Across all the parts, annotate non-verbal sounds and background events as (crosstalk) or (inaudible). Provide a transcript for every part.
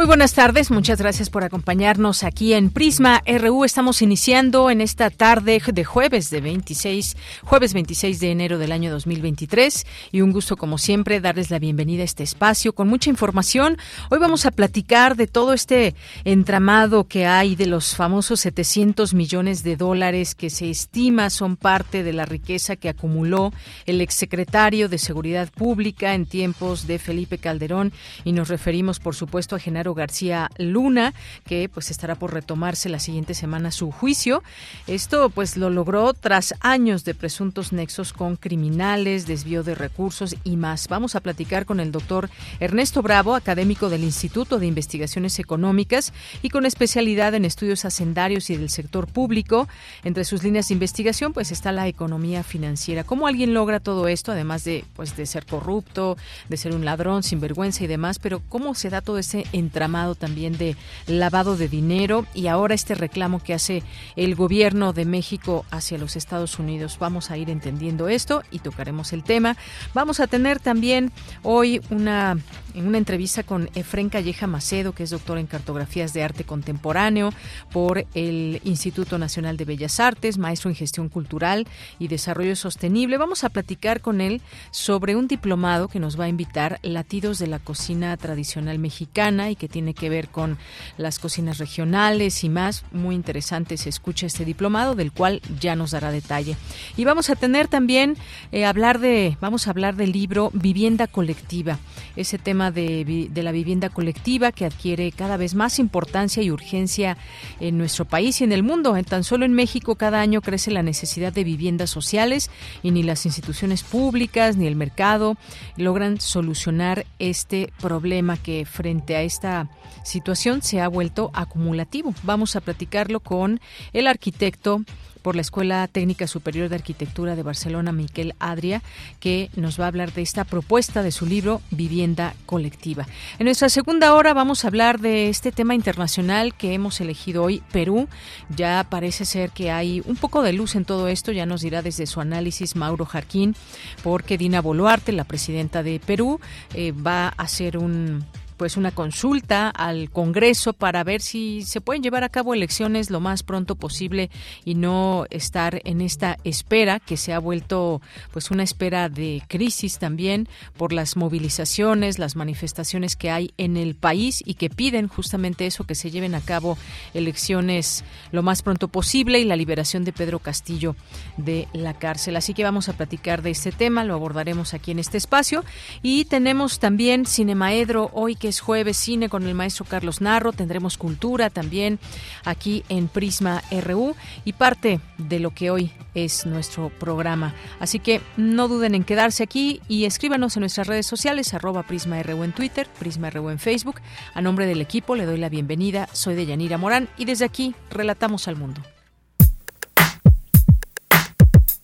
Muy buenas tardes, muchas gracias por acompañarnos aquí en Prisma RU. Estamos iniciando en esta tarde de jueves de 26, jueves 26 de enero del año 2023 y un gusto como siempre darles la bienvenida a este espacio con mucha información. Hoy vamos a platicar de todo este entramado que hay de los famosos 700 millones de dólares que se estima son parte de la riqueza que acumuló el exsecretario de Seguridad Pública en tiempos de Felipe Calderón y nos referimos por supuesto a Genaro García Luna, que pues estará por retomarse la siguiente semana su juicio. Esto pues lo logró tras años de presuntos nexos con criminales, desvío de recursos y más. Vamos a platicar con el doctor Ernesto Bravo, académico del Instituto de Investigaciones Económicas y con especialidad en estudios hacendarios y del sector público. Entre sus líneas de investigación pues está la economía financiera. ¿Cómo alguien logra todo esto, además de pues de ser corrupto, de ser un ladrón, sinvergüenza y demás? Pero ¿cómo se da todo ese entramado también de lavado de dinero y ahora este reclamo que hace el gobierno de México hacia los Estados Unidos. Vamos a ir entendiendo esto y tocaremos el tema. Vamos a tener también hoy una una entrevista con Efren Calleja Macedo, que es doctor en cartografías de arte contemporáneo por el Instituto Nacional de Bellas Artes, maestro en gestión cultural y desarrollo sostenible. Vamos a platicar con él sobre un diplomado que nos va a invitar latidos de la cocina tradicional mexicana y que tiene que ver con las cocinas regionales y más. Muy interesante se escucha este diplomado, del cual ya nos dará detalle. Y vamos a tener también eh, hablar de, vamos a hablar del libro Vivienda Colectiva, ese tema de, de la vivienda colectiva que adquiere cada vez más importancia y urgencia en nuestro país y en el mundo. En tan solo en México cada año crece la necesidad de viviendas sociales y ni las instituciones públicas ni el mercado logran solucionar este problema que frente a esta situación se ha vuelto acumulativo. Vamos a platicarlo con el arquitecto por la Escuela Técnica Superior de Arquitectura de Barcelona, Miquel Adria, que nos va a hablar de esta propuesta de su libro Vivienda Colectiva. En nuestra segunda hora vamos a hablar de este tema internacional que hemos elegido hoy, Perú. Ya parece ser que hay un poco de luz en todo esto, ya nos dirá desde su análisis Mauro Jarquín, porque Dina Boluarte, la presidenta de Perú, eh, va a hacer un pues una consulta al Congreso para ver si se pueden llevar a cabo elecciones lo más pronto posible y no estar en esta espera que se ha vuelto pues una espera de crisis también por las movilizaciones, las manifestaciones que hay en el país y que piden justamente eso que se lleven a cabo elecciones lo más pronto posible y la liberación de Pedro Castillo de la cárcel. Así que vamos a platicar de este tema, lo abordaremos aquí en este espacio y tenemos también Cinemaedro hoy que es jueves cine con el maestro Carlos Narro, tendremos cultura también aquí en Prisma RU y parte de lo que hoy es nuestro programa. Así que no duden en quedarse aquí y escríbanos en nuestras redes sociales, arroba Prisma RU en Twitter, Prisma RU en Facebook. A nombre del equipo le doy la bienvenida, soy de Yanira Morán y desde aquí relatamos al mundo.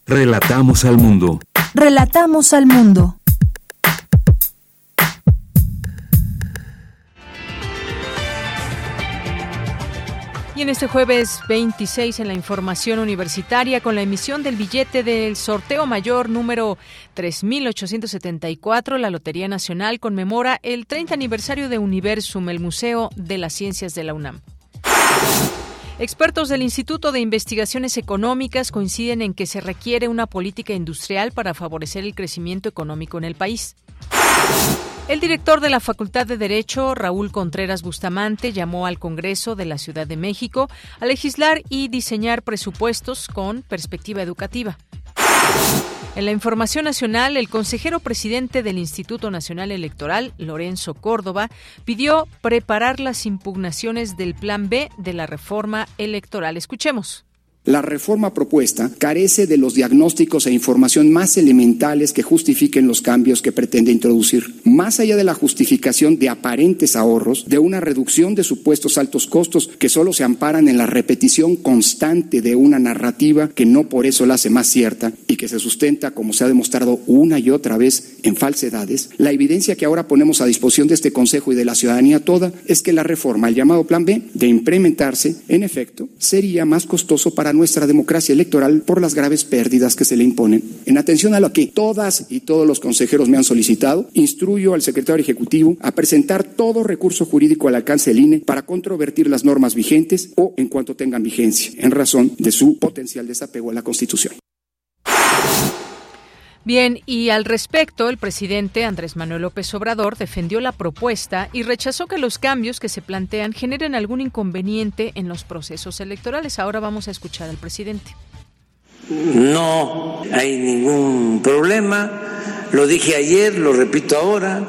Relatamos al mundo. Relatamos al mundo. Y en este jueves 26 en la información universitaria con la emisión del billete del sorteo mayor número 3874, la Lotería Nacional conmemora el 30 aniversario de Universum, el Museo de las Ciencias de la UNAM. Expertos del Instituto de Investigaciones Económicas coinciden en que se requiere una política industrial para favorecer el crecimiento económico en el país. El director de la Facultad de Derecho, Raúl Contreras Bustamante, llamó al Congreso de la Ciudad de México a legislar y diseñar presupuestos con perspectiva educativa. En la información nacional, el consejero presidente del Instituto Nacional Electoral, Lorenzo Córdoba, pidió preparar las impugnaciones del Plan B de la reforma electoral. Escuchemos. La reforma propuesta carece de los diagnósticos e información más elementales que justifiquen los cambios que pretende introducir. Más allá de la justificación de aparentes ahorros, de una reducción de supuestos altos costos que solo se amparan en la repetición constante de una narrativa que no por eso la hace más cierta y que se sustenta, como se ha demostrado una y otra vez, en falsedades, la evidencia que ahora ponemos a disposición de este Consejo y de la ciudadanía toda es que la reforma, el llamado Plan B, de implementarse, en efecto, sería más costoso para nuestra democracia electoral por las graves pérdidas que se le imponen. En atención a lo que todas y todos los consejeros me han solicitado, instruyo al secretario ejecutivo a presentar todo recurso jurídico al alcance del INE para controvertir las normas vigentes o en cuanto tengan vigencia, en razón de su potencial desapego a la Constitución. Bien, y al respecto, el presidente Andrés Manuel López Obrador defendió la propuesta y rechazó que los cambios que se plantean generen algún inconveniente en los procesos electorales. Ahora vamos a escuchar al presidente. No hay ningún problema, lo dije ayer, lo repito ahora,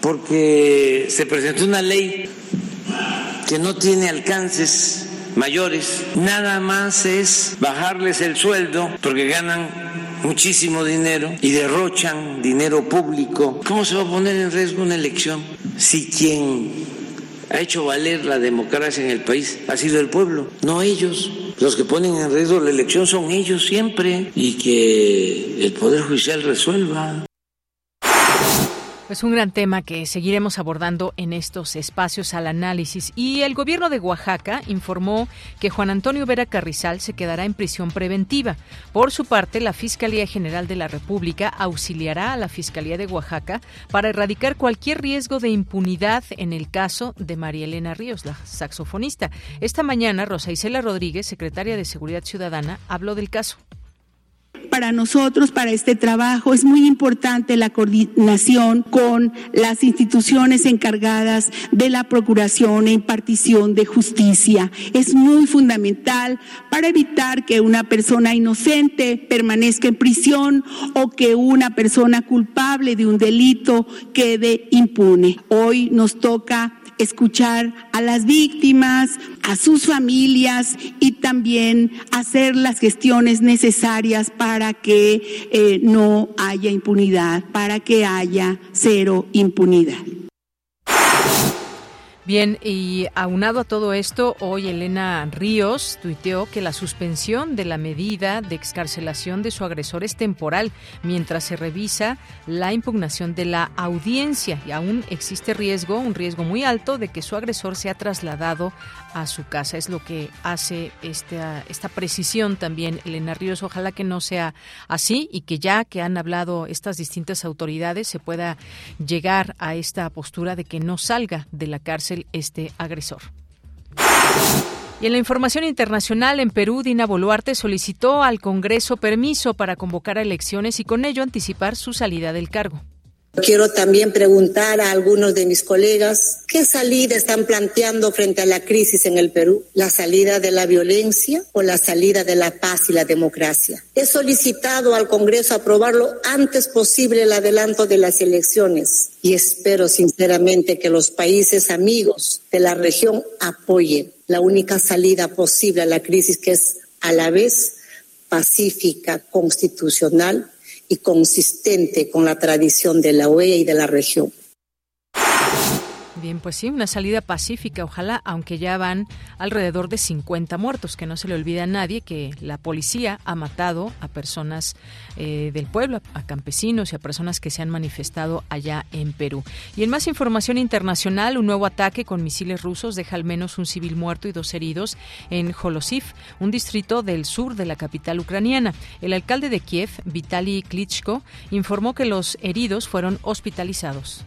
porque se presentó una ley que no tiene alcances mayores, nada más es bajarles el sueldo porque ganan muchísimo dinero y derrochan dinero público. ¿Cómo se va a poner en riesgo una elección si quien ha hecho valer la democracia en el país ha sido el pueblo, no ellos? Los que ponen en riesgo la elección son ellos siempre y que el Poder Judicial resuelva. Es un gran tema que seguiremos abordando en estos espacios al análisis. Y el gobierno de Oaxaca informó que Juan Antonio Vera Carrizal se quedará en prisión preventiva. Por su parte, la Fiscalía General de la República auxiliará a la Fiscalía de Oaxaca para erradicar cualquier riesgo de impunidad en el caso de María Elena Ríos, la saxofonista. Esta mañana, Rosa Isela Rodríguez, secretaria de Seguridad Ciudadana, habló del caso para nosotros, para este trabajo, es muy importante la coordinación con las instituciones encargadas de la procuración e impartición de justicia. Es muy fundamental para evitar que una persona inocente permanezca en prisión o que una persona culpable de un delito quede impune. Hoy nos toca escuchar a las víctimas, a sus familias y también hacer las gestiones necesarias para que eh, no haya impunidad, para que haya cero impunidad. Bien, y aunado a todo esto, hoy Elena Ríos tuiteó que la suspensión de la medida de excarcelación de su agresor es temporal mientras se revisa la impugnación de la audiencia y aún existe riesgo, un riesgo muy alto de que su agresor sea trasladado a su casa. Es lo que hace esta, esta precisión también Elena Ríos. Ojalá que no sea así y que ya que han hablado estas distintas autoridades se pueda llegar a esta postura de que no salga de la cárcel este agresor. Y en la información internacional, en Perú, Dina Boluarte solicitó al Congreso permiso para convocar a elecciones y con ello anticipar su salida del cargo. Quiero también preguntar a algunos de mis colegas qué salida están planteando frente a la crisis en el Perú, la salida de la violencia o la salida de la paz y la democracia. He solicitado al Congreso aprobarlo antes posible el adelanto de las elecciones y espero sinceramente que los países amigos de la región apoyen la única salida posible a la crisis que es a la vez pacífica, constitucional y consistente con la tradición de la OEA y de la región. Bien, pues sí, una salida pacífica, ojalá, aunque ya van alrededor de 50 muertos, que no se le olvide a nadie que la policía ha matado a personas eh, del pueblo, a campesinos y a personas que se han manifestado allá en Perú. Y en más información internacional, un nuevo ataque con misiles rusos deja al menos un civil muerto y dos heridos en Holosiv, un distrito del sur de la capital ucraniana. El alcalde de Kiev, Vitaly Klitschko, informó que los heridos fueron hospitalizados.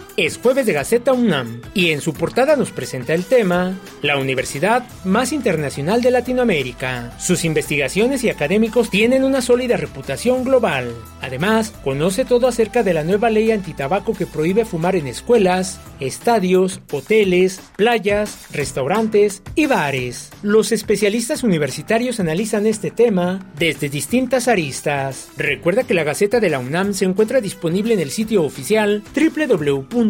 es jueves de Gaceta UNAM y en su portada nos presenta el tema La universidad más internacional de Latinoamérica. Sus investigaciones y académicos tienen una sólida reputación global. Además, conoce todo acerca de la nueva ley antitabaco que prohíbe fumar en escuelas, estadios, hoteles, playas, restaurantes y bares. Los especialistas universitarios analizan este tema desde distintas aristas. Recuerda que la Gaceta de la UNAM se encuentra disponible en el sitio oficial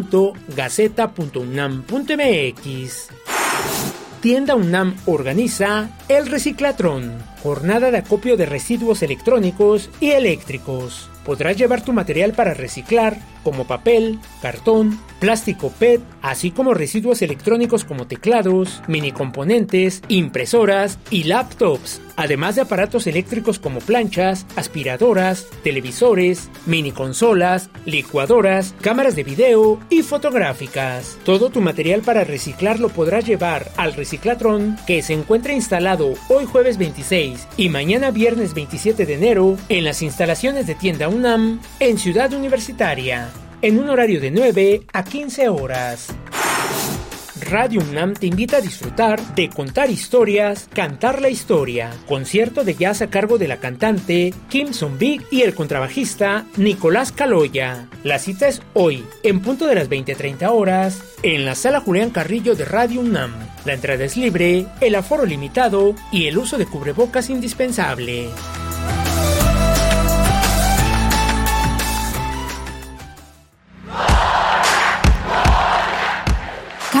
www.gaceta.unam.mx. Tienda UNAM organiza el Reciclatrón, jornada de acopio de residuos electrónicos y eléctricos. Podrás llevar tu material para reciclar, como papel, cartón, plástico PET, así como residuos electrónicos como teclados, mini componentes, impresoras y laptops, además de aparatos eléctricos como planchas, aspiradoras, televisores, mini consolas, licuadoras, cámaras de video y fotográficas. Todo tu material para reciclar lo podrás llevar al reciclatrón que se encuentra instalado hoy jueves 26 y mañana viernes 27 de enero en las instalaciones de tienda UNAM en Ciudad Universitaria en un horario de 9 a 15 horas. Radio UNAM te invita a disfrutar de contar historias, cantar la historia, concierto de jazz a cargo de la cantante Kim Son y el contrabajista Nicolás Caloya. La cita es hoy, en punto de las 20:30 horas, en la sala Julián Carrillo de Radio UNAM. La entrada es libre, el aforo limitado y el uso de cubrebocas indispensable.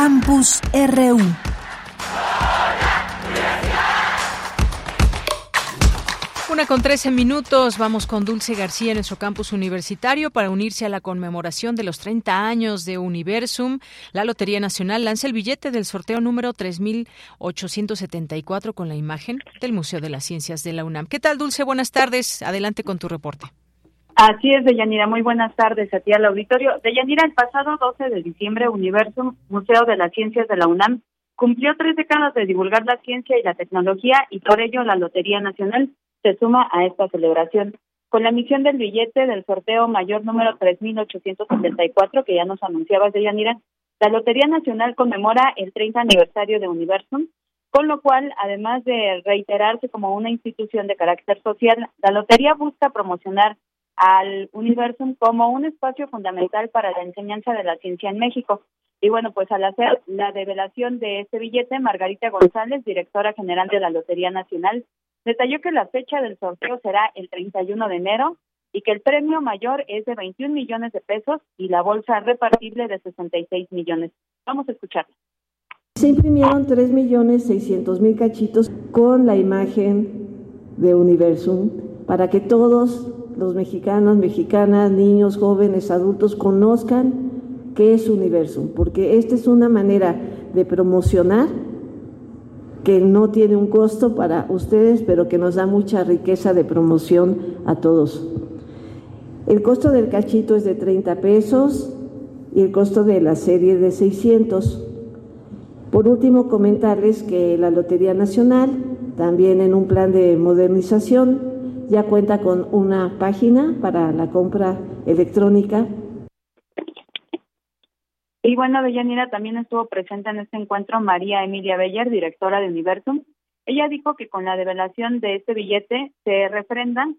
Campus RU. Una con 13 minutos, vamos con Dulce García en nuestro campus universitario para unirse a la conmemoración de los 30 años de Universum. La Lotería Nacional lanza el billete del sorteo número 3874 con la imagen del Museo de las Ciencias de la UNAM. ¿Qué tal, Dulce? Buenas tardes. Adelante con tu reporte. Así es, Deyanira. Muy buenas tardes a ti al auditorio. Deyanira, el pasado 12 de diciembre, Universum, Museo de las Ciencias de la UNAM, cumplió tres décadas de divulgar la ciencia y la tecnología y por ello la Lotería Nacional se suma a esta celebración. Con la emisión del billete del sorteo mayor número 3874, que ya nos anunciabas, Deyanira, la Lotería Nacional conmemora el 30 aniversario de Universum, con lo cual, además de reiterarse como una institución de carácter social, la Lotería busca promocionar al Universum como un espacio fundamental para la enseñanza de la ciencia en México. Y bueno, pues al hacer la develación de este billete, Margarita González, directora general de la Lotería Nacional, detalló que la fecha del sorteo será el 31 de enero y que el premio mayor es de 21 millones de pesos y la bolsa repartible de 66 millones. Vamos a escucharla. Se imprimieron 3 millones 600 mil cachitos con la imagen de Universum para que todos los mexicanos, mexicanas, niños, jóvenes, adultos conozcan qué es Universum, porque esta es una manera de promocionar que no tiene un costo para ustedes, pero que nos da mucha riqueza de promoción a todos. El costo del cachito es de 30 pesos y el costo de la serie de 600. Por último, comentarles que la Lotería Nacional, también en un plan de modernización, ya cuenta con una página para la compra electrónica. Y bueno, Deyanira también estuvo presente en este encuentro María Emilia Beller, directora de Universum. Ella dijo que con la develación de este billete se refrendan.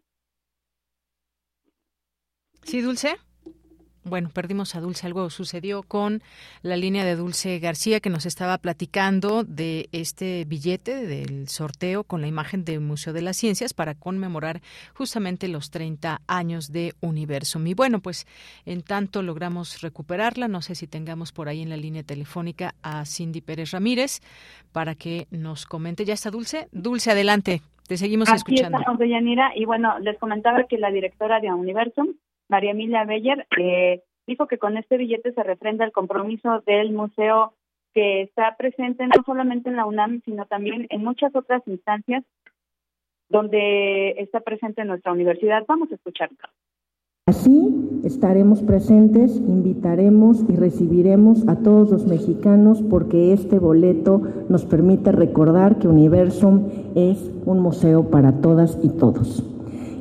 Sí, Dulce. Bueno, perdimos a Dulce. Algo sucedió con la línea de Dulce García que nos estaba platicando de este billete del sorteo con la imagen del Museo de las Ciencias para conmemorar justamente los 30 años de Universum. Y bueno, pues en tanto logramos recuperarla. No sé si tengamos por ahí en la línea telefónica a Cindy Pérez Ramírez para que nos comente. ¿Ya está Dulce? Dulce, adelante. Te seguimos Aquí escuchando. Estamos, Deyanira, y bueno, les comentaba que la directora de Universum María Emilia Beller, eh, dijo que con este billete se refrenda el compromiso del museo que está presente no solamente en la UNAM, sino también en muchas otras instancias donde está presente nuestra universidad. Vamos a escucharlo. Así estaremos presentes, invitaremos y recibiremos a todos los mexicanos porque este boleto nos permite recordar que Universum es un museo para todas y todos.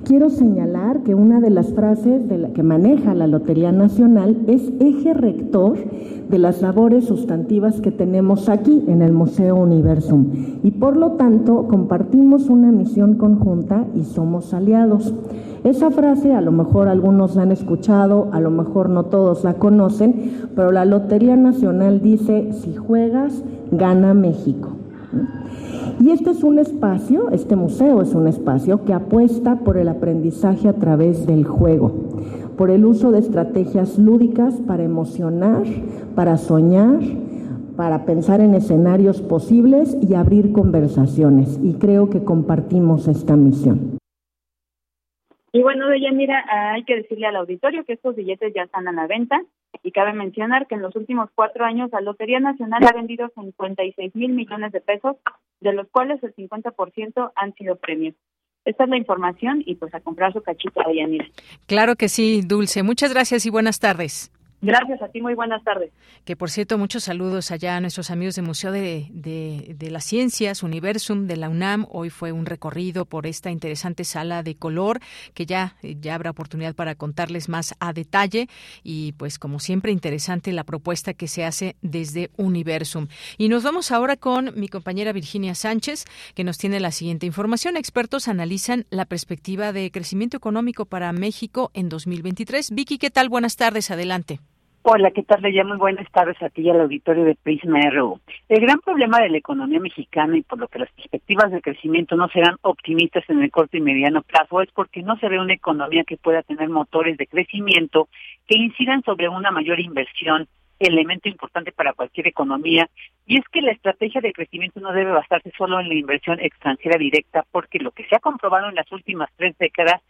Quiero señalar que una de las frases de la que maneja la Lotería Nacional es eje rector de las labores sustantivas que tenemos aquí en el Museo Universum y por lo tanto compartimos una misión conjunta y somos aliados. Esa frase a lo mejor algunos la han escuchado, a lo mejor no todos la conocen, pero la Lotería Nacional dice, si juegas, gana México. Y este es un espacio, este museo es un espacio que apuesta por el aprendizaje a través del juego, por el uso de estrategias lúdicas para emocionar, para soñar, para pensar en escenarios posibles y abrir conversaciones. Y creo que compartimos esta misión. Y bueno, de mira, hay que decirle al auditorio que estos billetes ya están a la venta y cabe mencionar que en los últimos cuatro años la Lotería Nacional ha vendido 56 mil millones de pesos, de los cuales el 50% han sido premios. Esta es la información y pues a comprar su cachito de Yanira. Claro que sí, Dulce. Muchas gracias y buenas tardes. Gracias a ti, muy buenas tardes. Que por cierto, muchos saludos allá a nuestros amigos del Museo de, de, las Ciencias, Universum de la UNAM. Hoy fue un recorrido por esta interesante sala de color que ya, ya habrá oportunidad para contarles más a detalle. Y pues como siempre, interesante la propuesta que se hace desde Universum. Y nos vamos ahora con mi compañera Virginia Sánchez, que nos tiene la siguiente información. Expertos analizan la perspectiva de crecimiento económico para México en 2023. Vicky, ¿qué tal? Buenas tardes, adelante. Hola, ¿qué tal? Le llamo buenas tardes a ti y al auditorio de Prisma RU. El gran problema de la economía mexicana y por lo que las perspectivas de crecimiento no serán optimistas en el corto y mediano plazo es porque no se ve una economía que pueda tener motores de crecimiento que incidan sobre una mayor inversión, elemento importante para cualquier economía. Y es que la estrategia de crecimiento no debe basarse solo en la inversión extranjera directa, porque lo que se ha comprobado en las últimas tres décadas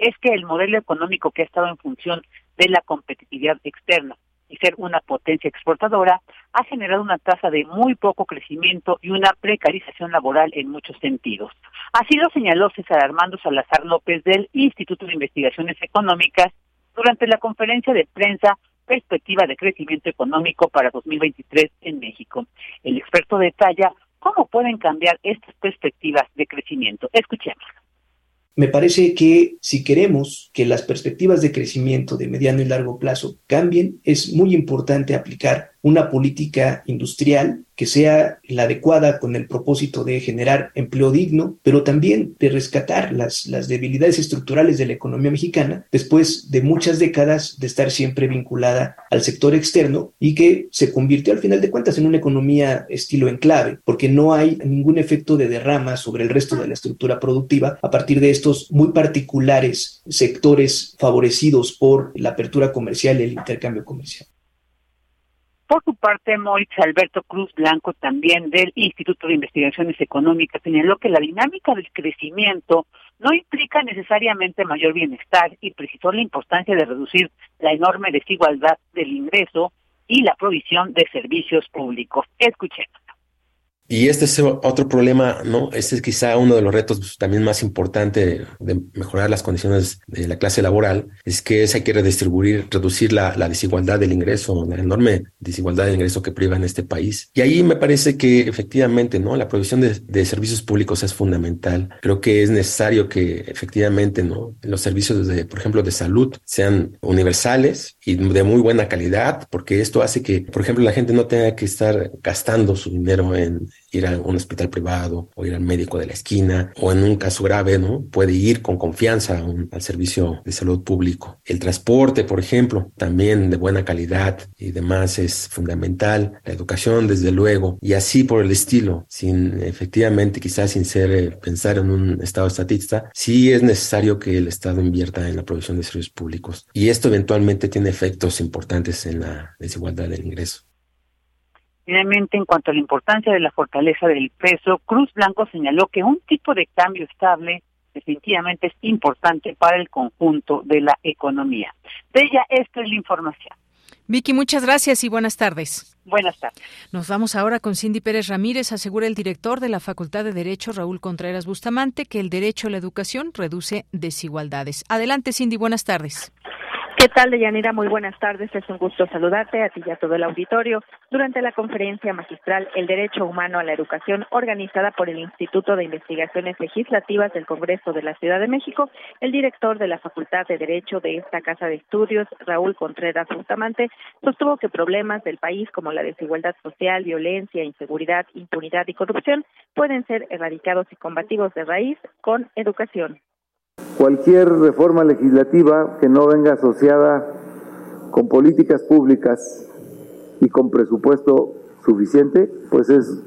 es que el modelo económico que ha estado en función de la competitividad externa y ser una potencia exportadora ha generado una tasa de muy poco crecimiento y una precarización laboral en muchos sentidos. Así lo señaló César Armando Salazar López del Instituto de Investigaciones Económicas durante la conferencia de prensa Perspectiva de Crecimiento Económico para 2023 en México. El experto detalla cómo pueden cambiar estas perspectivas de crecimiento. Escuchemos. Me parece que si queremos que las perspectivas de crecimiento de mediano y largo plazo cambien, es muy importante aplicar una política industrial que sea la adecuada con el propósito de generar empleo digno, pero también de rescatar las, las debilidades estructurales de la economía mexicana después de muchas décadas de estar siempre vinculada al sector externo y que se convirtió al final de cuentas en una economía estilo enclave, porque no hay ningún efecto de derrama sobre el resto de la estructura productiva a partir de estos muy particulares sectores favorecidos por la apertura comercial y el intercambio comercial. Por su parte, Moritz Alberto Cruz Blanco, también del Instituto de Investigaciones Económicas, señaló que la dinámica del crecimiento no implica necesariamente mayor bienestar y precisó la importancia de reducir la enorme desigualdad del ingreso y la provisión de servicios públicos. Escuchemos. Y este es otro problema, ¿no? Este es quizá uno de los retos también más importantes de mejorar las condiciones de la clase laboral, es que se quiere redistribuir, reducir la, desigualdad del ingreso, la enorme desigualdad del ingreso que priva en este país. Y ahí me parece que efectivamente, ¿no? La provisión de, servicios públicos es fundamental. Creo que es necesario que efectivamente, ¿no? Los servicios de, por ejemplo, de salud sean universales y de muy buena calidad, porque esto hace que, por ejemplo, la gente no tenga que estar gastando su dinero en ir a un hospital privado o ir al médico de la esquina o en un caso grave, ¿no? Puede ir con confianza al servicio de salud público. El transporte, por ejemplo, también de buena calidad y demás es fundamental. La educación, desde luego, y así por el estilo, sin efectivamente quizás sin ser eh, pensar en un estado estatista, sí es necesario que el Estado invierta en la provisión de servicios públicos. Y esto eventualmente tiene efectos importantes en la desigualdad del ingreso. Finalmente, en cuanto a la importancia de la fortaleza del peso, Cruz Blanco señaló que un tipo de cambio estable definitivamente es importante para el conjunto de la economía. De ella, esta es la información. Vicky, muchas gracias y buenas tardes. Buenas tardes. Nos vamos ahora con Cindy Pérez Ramírez. Asegura el director de la Facultad de Derecho, Raúl Contreras Bustamante, que el derecho a la educación reduce desigualdades. Adelante, Cindy, buenas tardes. ¿Qué tal, Deyanira? Muy buenas tardes. Es un gusto saludarte a ti y a todo el auditorio. Durante la conferencia magistral El Derecho Humano a la Educación, organizada por el Instituto de Investigaciones Legislativas del Congreso de la Ciudad de México, el director de la Facultad de Derecho de esta Casa de Estudios, Raúl Contreras Bustamante, sostuvo que problemas del país como la desigualdad social, violencia, inseguridad, impunidad y corrupción pueden ser erradicados y combatidos de raíz con educación. Cualquier reforma legislativa que no venga asociada con políticas públicas y con presupuesto suficiente, pues es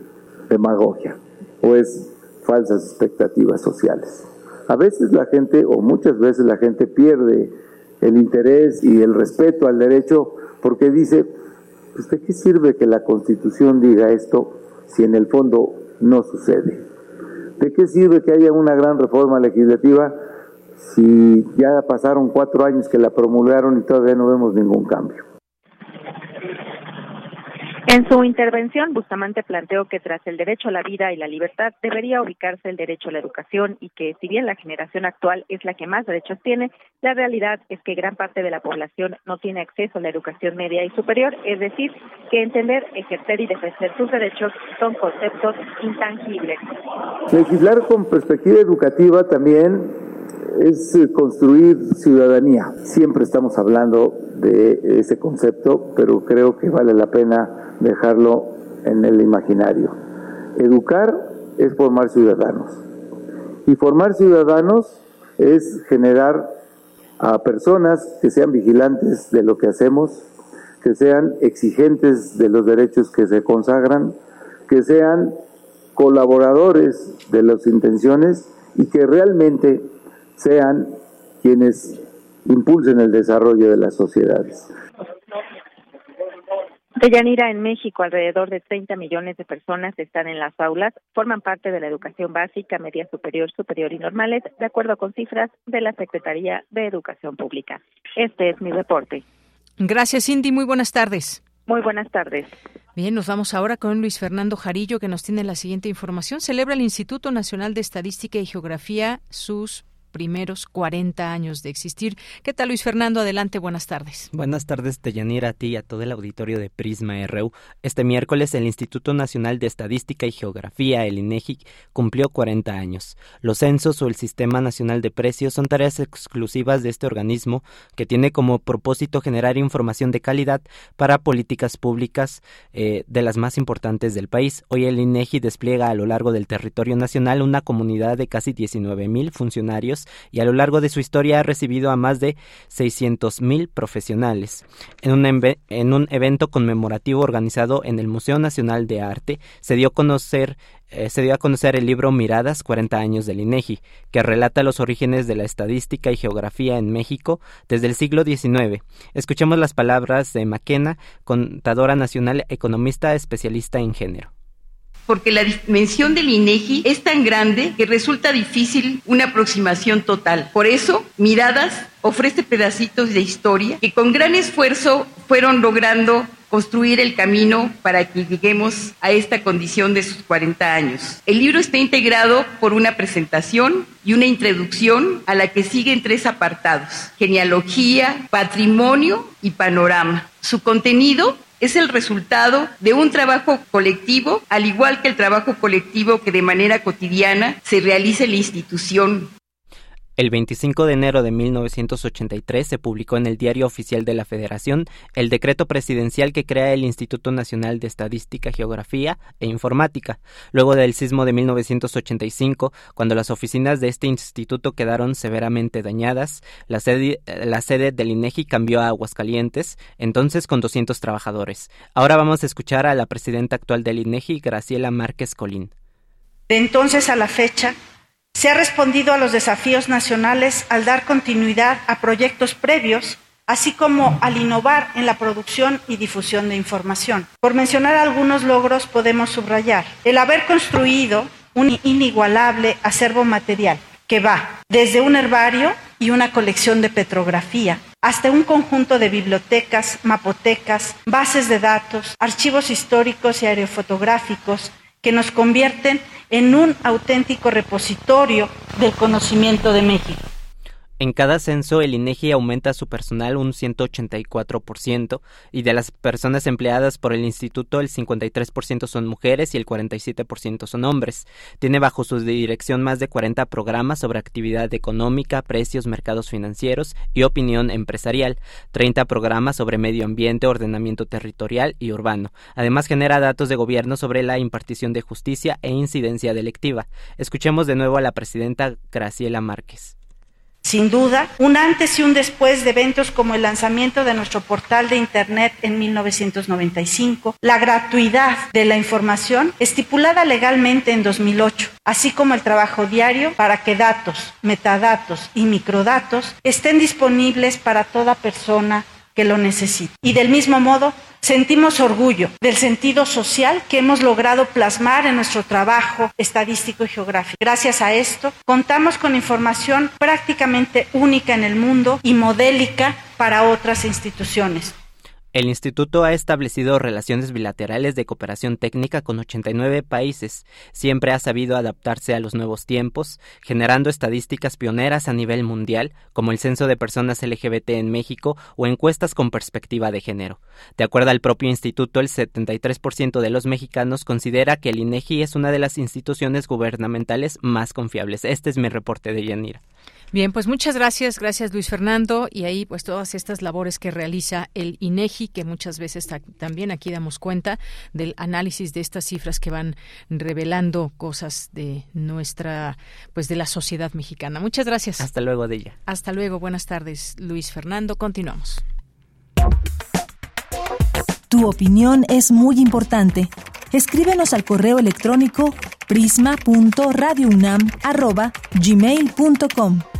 demagogia o es falsas expectativas sociales. A veces la gente, o muchas veces la gente pierde el interés y el respeto al derecho porque dice, pues ¿de qué sirve que la Constitución diga esto si en el fondo no sucede? ¿De qué sirve que haya una gran reforma legislativa si ya pasaron cuatro años que la promulgaron y todavía no vemos ningún cambio. En su intervención, Bustamante planteó que tras el derecho a la vida y la libertad debería ubicarse el derecho a la educación y que si bien la generación actual es la que más derechos tiene, la realidad es que gran parte de la población no tiene acceso a la educación media y superior, es decir, que entender, ejercer y defender sus derechos son conceptos intangibles. Legislar con perspectiva educativa también es eh, construir ciudadanía. Siempre estamos hablando de ese concepto, pero creo que vale la pena dejarlo en el imaginario. Educar es formar ciudadanos. Y formar ciudadanos es generar a personas que sean vigilantes de lo que hacemos, que sean exigentes de los derechos que se consagran, que sean colaboradores de las intenciones y que realmente sean quienes impulsen el desarrollo de las sociedades. Deyanira, en México alrededor de 30 millones de personas están en las aulas, forman parte de la educación básica, media superior, superior y normales, de acuerdo con cifras de la Secretaría de Educación Pública. Este es mi reporte. Gracias, Cindy. Muy buenas tardes. Muy buenas tardes. Bien, nos vamos ahora con Luis Fernando Jarillo, que nos tiene la siguiente información. Celebra el Instituto Nacional de Estadística y Geografía sus primeros 40 años de existir. ¿Qué tal, Luis Fernando? Adelante, buenas tardes. Buenas tardes, Deyanira, a ti y a todo el auditorio de Prisma RU. Este miércoles, el Instituto Nacional de Estadística y Geografía, el INEGI, cumplió 40 años. Los censos o el Sistema Nacional de Precios son tareas exclusivas de este organismo que tiene como propósito generar información de calidad para políticas públicas eh, de las más importantes del país. Hoy el INEGI despliega a lo largo del territorio nacional una comunidad de casi 19 mil y a lo largo de su historia ha recibido a más de 600.000 profesionales. En un, en un evento conmemorativo organizado en el Museo Nacional de Arte se dio a conocer eh, se dio a conocer el libro Miradas 40 años del INEGI, que relata los orígenes de la estadística y geografía en México desde el siglo XIX. Escuchemos las palabras de Maquena, contadora nacional, economista especialista en género porque la dimensión del INEGI es tan grande que resulta difícil una aproximación total. Por eso, Miradas ofrece pedacitos de historia que con gran esfuerzo fueron logrando construir el camino para que lleguemos a esta condición de sus 40 años. El libro está integrado por una presentación y una introducción a la que siguen tres apartados, genealogía, patrimonio y panorama. Su contenido es el resultado de un trabajo colectivo, al igual que el trabajo colectivo que de manera cotidiana se realiza en la institución. El 25 de enero de 1983 se publicó en el Diario Oficial de la Federación el decreto presidencial que crea el Instituto Nacional de Estadística, Geografía e Informática. Luego del sismo de 1985, cuando las oficinas de este instituto quedaron severamente dañadas, la sede, del INEGI cambió a Aguascalientes, entonces con 200 trabajadores. Ahora vamos a escuchar a la presidenta actual del INEGI, Graciela Márquez Colín. De entonces a la fecha, se ha respondido a los desafíos nacionales al dar continuidad a proyectos previos, así como al innovar en la producción y difusión de información. Por mencionar algunos logros podemos subrayar el haber construido un inigualable acervo material que va desde un herbario y una colección de petrografía hasta un conjunto de bibliotecas, mapotecas, bases de datos, archivos históricos y aerofotográficos que nos convierten en un auténtico repositorio del conocimiento de México. En cada censo, el INEGI aumenta su personal un 184% y de las personas empleadas por el instituto, el 53% son mujeres y el 47% son hombres. Tiene bajo su dirección más de 40 programas sobre actividad económica, precios, mercados financieros y opinión empresarial, 30 programas sobre medio ambiente, ordenamiento territorial y urbano. Además, genera datos de gobierno sobre la impartición de justicia e incidencia delictiva. Escuchemos de nuevo a la presidenta Graciela Márquez. Sin duda, un antes y un después de eventos como el lanzamiento de nuestro portal de Internet en 1995, la gratuidad de la información estipulada legalmente en 2008, así como el trabajo diario para que datos, metadatos y microdatos estén disponibles para toda persona que lo necesite. Y del mismo modo, sentimos orgullo del sentido social que hemos logrado plasmar en nuestro trabajo estadístico y geográfico. Gracias a esto, contamos con información prácticamente única en el mundo y modélica para otras instituciones. El instituto ha establecido relaciones bilaterales de cooperación técnica con 89 países. Siempre ha sabido adaptarse a los nuevos tiempos, generando estadísticas pioneras a nivel mundial, como el censo de personas LGBT en México o encuestas con perspectiva de género. De acuerdo al propio instituto, el 73% de los mexicanos considera que el INEGI es una de las instituciones gubernamentales más confiables. Este es mi reporte de Yanira. Bien, pues muchas gracias, gracias Luis Fernando y ahí pues todas estas labores que realiza el INEGI que muchas veces también aquí damos cuenta del análisis de estas cifras que van revelando cosas de nuestra pues de la sociedad mexicana. Muchas gracias. Hasta luego de ella. Hasta luego, buenas tardes Luis Fernando, continuamos. Tu opinión es muy importante. Escríbenos al correo electrónico prisma.radiounam@gmail.com.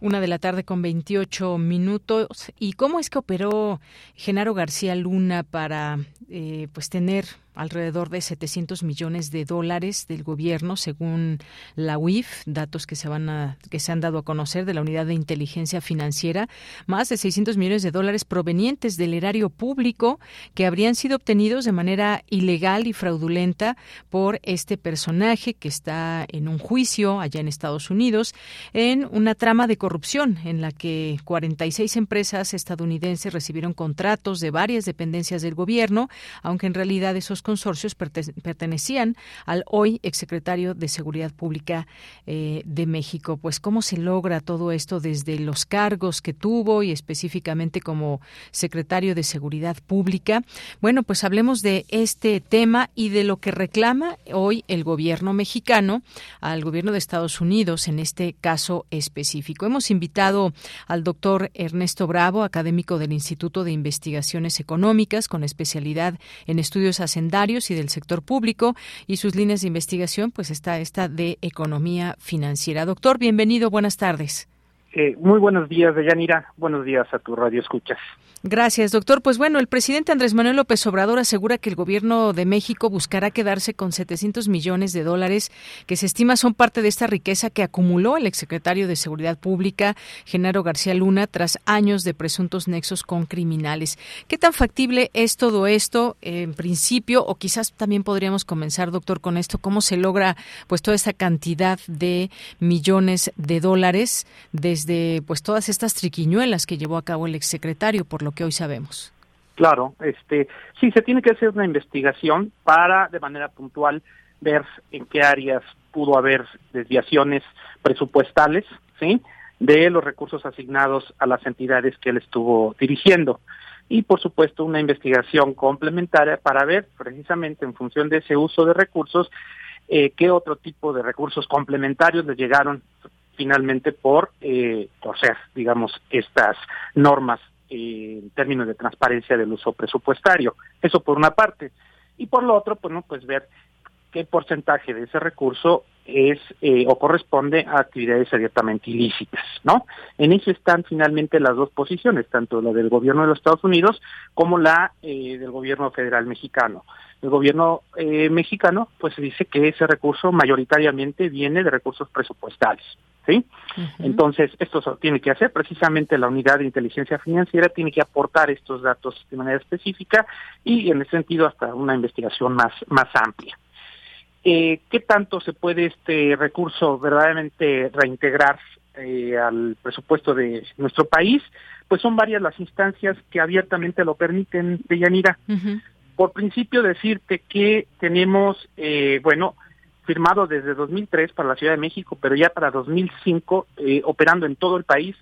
Una de la tarde con 28 minutos. ¿Y cómo es que operó Genaro García Luna para eh, pues tener alrededor de 700 millones de dólares del gobierno, según la UIF, datos que se van a, que se han dado a conocer de la Unidad de Inteligencia Financiera, más de 600 millones de dólares provenientes del erario público que habrían sido obtenidos de manera ilegal y fraudulenta por este personaje que está en un juicio allá en Estados Unidos en una trama de corrupción en la que 46 empresas estadounidenses recibieron contratos de varias dependencias del gobierno, aunque en realidad esos consorcios pertenecían al hoy exsecretario de Seguridad Pública eh, de México. Pues cómo se logra todo esto desde los cargos que tuvo y específicamente como secretario de Seguridad Pública. Bueno, pues hablemos de este tema y de lo que reclama hoy el gobierno mexicano al gobierno de Estados Unidos en este caso específico. Hemos invitado al doctor Ernesto Bravo, académico del Instituto de Investigaciones Económicas con especialidad en estudios y del sector público y sus líneas de investigación, pues está esta de economía financiera. Doctor, bienvenido, buenas tardes. Eh, muy buenos días, Deyanira. Buenos días a tu radio escuchas. Gracias, doctor. Pues bueno, el presidente Andrés Manuel López Obrador asegura que el gobierno de México buscará quedarse con 700 millones de dólares que se estima son parte de esta riqueza que acumuló el exsecretario de Seguridad Pública, Genaro García Luna, tras años de presuntos nexos con criminales. ¿Qué tan factible es todo esto en principio? O quizás también podríamos comenzar, doctor, con esto. ¿Cómo se logra pues toda esta cantidad de millones de dólares desde pues todas estas triquiñuelas que llevó a cabo el exsecretario por lo que hoy sabemos. Claro, este, sí, se tiene que hacer una investigación para, de manera puntual, ver en qué áreas pudo haber desviaciones presupuestales, ¿sí? de los recursos asignados a las entidades que él estuvo dirigiendo. Y, por supuesto, una investigación complementaria para ver, precisamente en función de ese uso de recursos, eh, qué otro tipo de recursos complementarios le llegaron finalmente por eh, ser, digamos, estas normas en términos de transparencia del uso presupuestario. Eso por una parte. Y por lo otro, pues, pues ver qué porcentaje de ese recurso es eh, o corresponde a actividades abiertamente ilícitas, ¿no? En eso están finalmente las dos posiciones, tanto la del gobierno de los Estados Unidos como la eh, del gobierno federal mexicano. El gobierno eh, mexicano, pues dice que ese recurso mayoritariamente viene de recursos presupuestales, ¿sí? Entonces, esto se tiene que hacer precisamente la unidad de inteligencia financiera, tiene que aportar estos datos de manera específica y en ese sentido hasta una investigación más, más amplia. Eh, ¿Qué tanto se puede este recurso verdaderamente reintegrar eh, al presupuesto de nuestro país? Pues son varias las instancias que abiertamente lo permiten, Deyanira. Por principio, decirte que tenemos, eh, bueno, firmado desde 2003 para la Ciudad de México, pero ya para 2005, eh, operando en todo el país,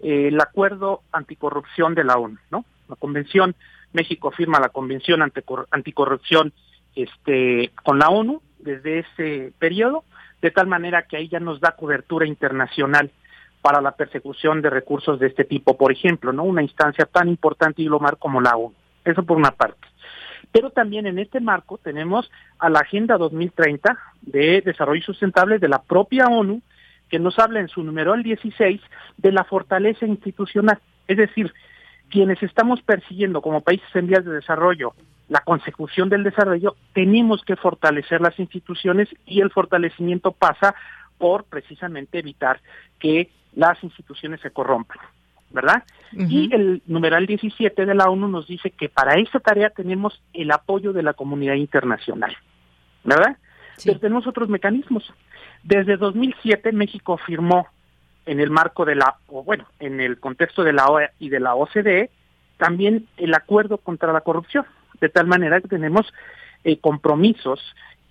eh, el acuerdo anticorrupción de la ONU, ¿no? La convención, México firma la convención anticorrupción este, con la ONU desde ese periodo, de tal manera que ahí ya nos da cobertura internacional para la persecución de recursos de este tipo, por ejemplo, ¿no? Una instancia tan importante y global como la ONU. Eso por una parte. Pero también en este marco tenemos a la Agenda 2030 de Desarrollo Sustentable de la propia ONU, que nos habla en su número 16 de la fortaleza institucional. Es decir, quienes estamos persiguiendo como países en vías de desarrollo la consecución del desarrollo, tenemos que fortalecer las instituciones y el fortalecimiento pasa por precisamente evitar que las instituciones se corrompan. ¿Verdad? Y el numeral 17 de la ONU nos dice que para esta tarea tenemos el apoyo de la comunidad internacional, ¿verdad? Pero tenemos otros mecanismos. Desde 2007 México firmó en el marco de la, o bueno, en el contexto de la OEA y de la OCDE, también el acuerdo contra la corrupción, de tal manera que tenemos eh, compromisos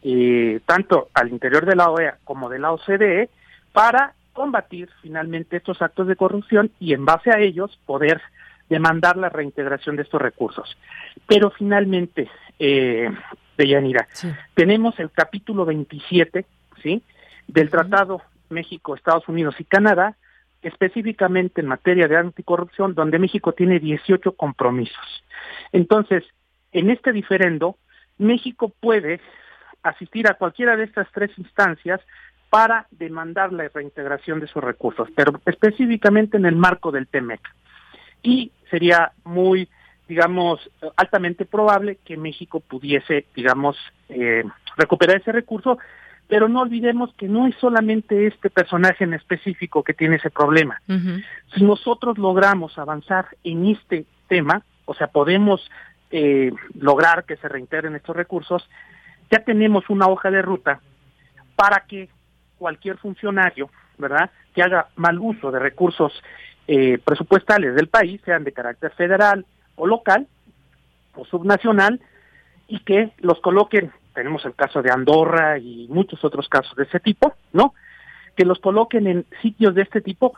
eh, tanto al interior de la OEA como de la OCDE para combatir finalmente estos actos de corrupción y en base a ellos poder demandar la reintegración de estos recursos. Pero finalmente, eh, Deyanira, tenemos el capítulo 27, ¿sí? Del Tratado México, Estados Unidos y Canadá, específicamente en materia de anticorrupción, donde México tiene 18 compromisos. Entonces, en este diferendo, México puede asistir a cualquiera de estas tres instancias para demandar la reintegración de esos recursos, pero específicamente en el marco del TEMEC. Y sería muy, digamos, altamente probable que México pudiese, digamos, eh, recuperar ese recurso, pero no olvidemos que no es solamente este personaje en específico que tiene ese problema. Si nosotros logramos avanzar en este tema, o sea, podemos eh, lograr que se reintegren estos recursos, ya tenemos una hoja de ruta para que cualquier funcionario, ¿verdad?, que haga mal uso de recursos eh, presupuestales del país, sean de carácter federal o local o subnacional, y que los coloquen, tenemos el caso de Andorra y muchos otros casos de ese tipo, ¿no? Que los coloquen en sitios de este tipo,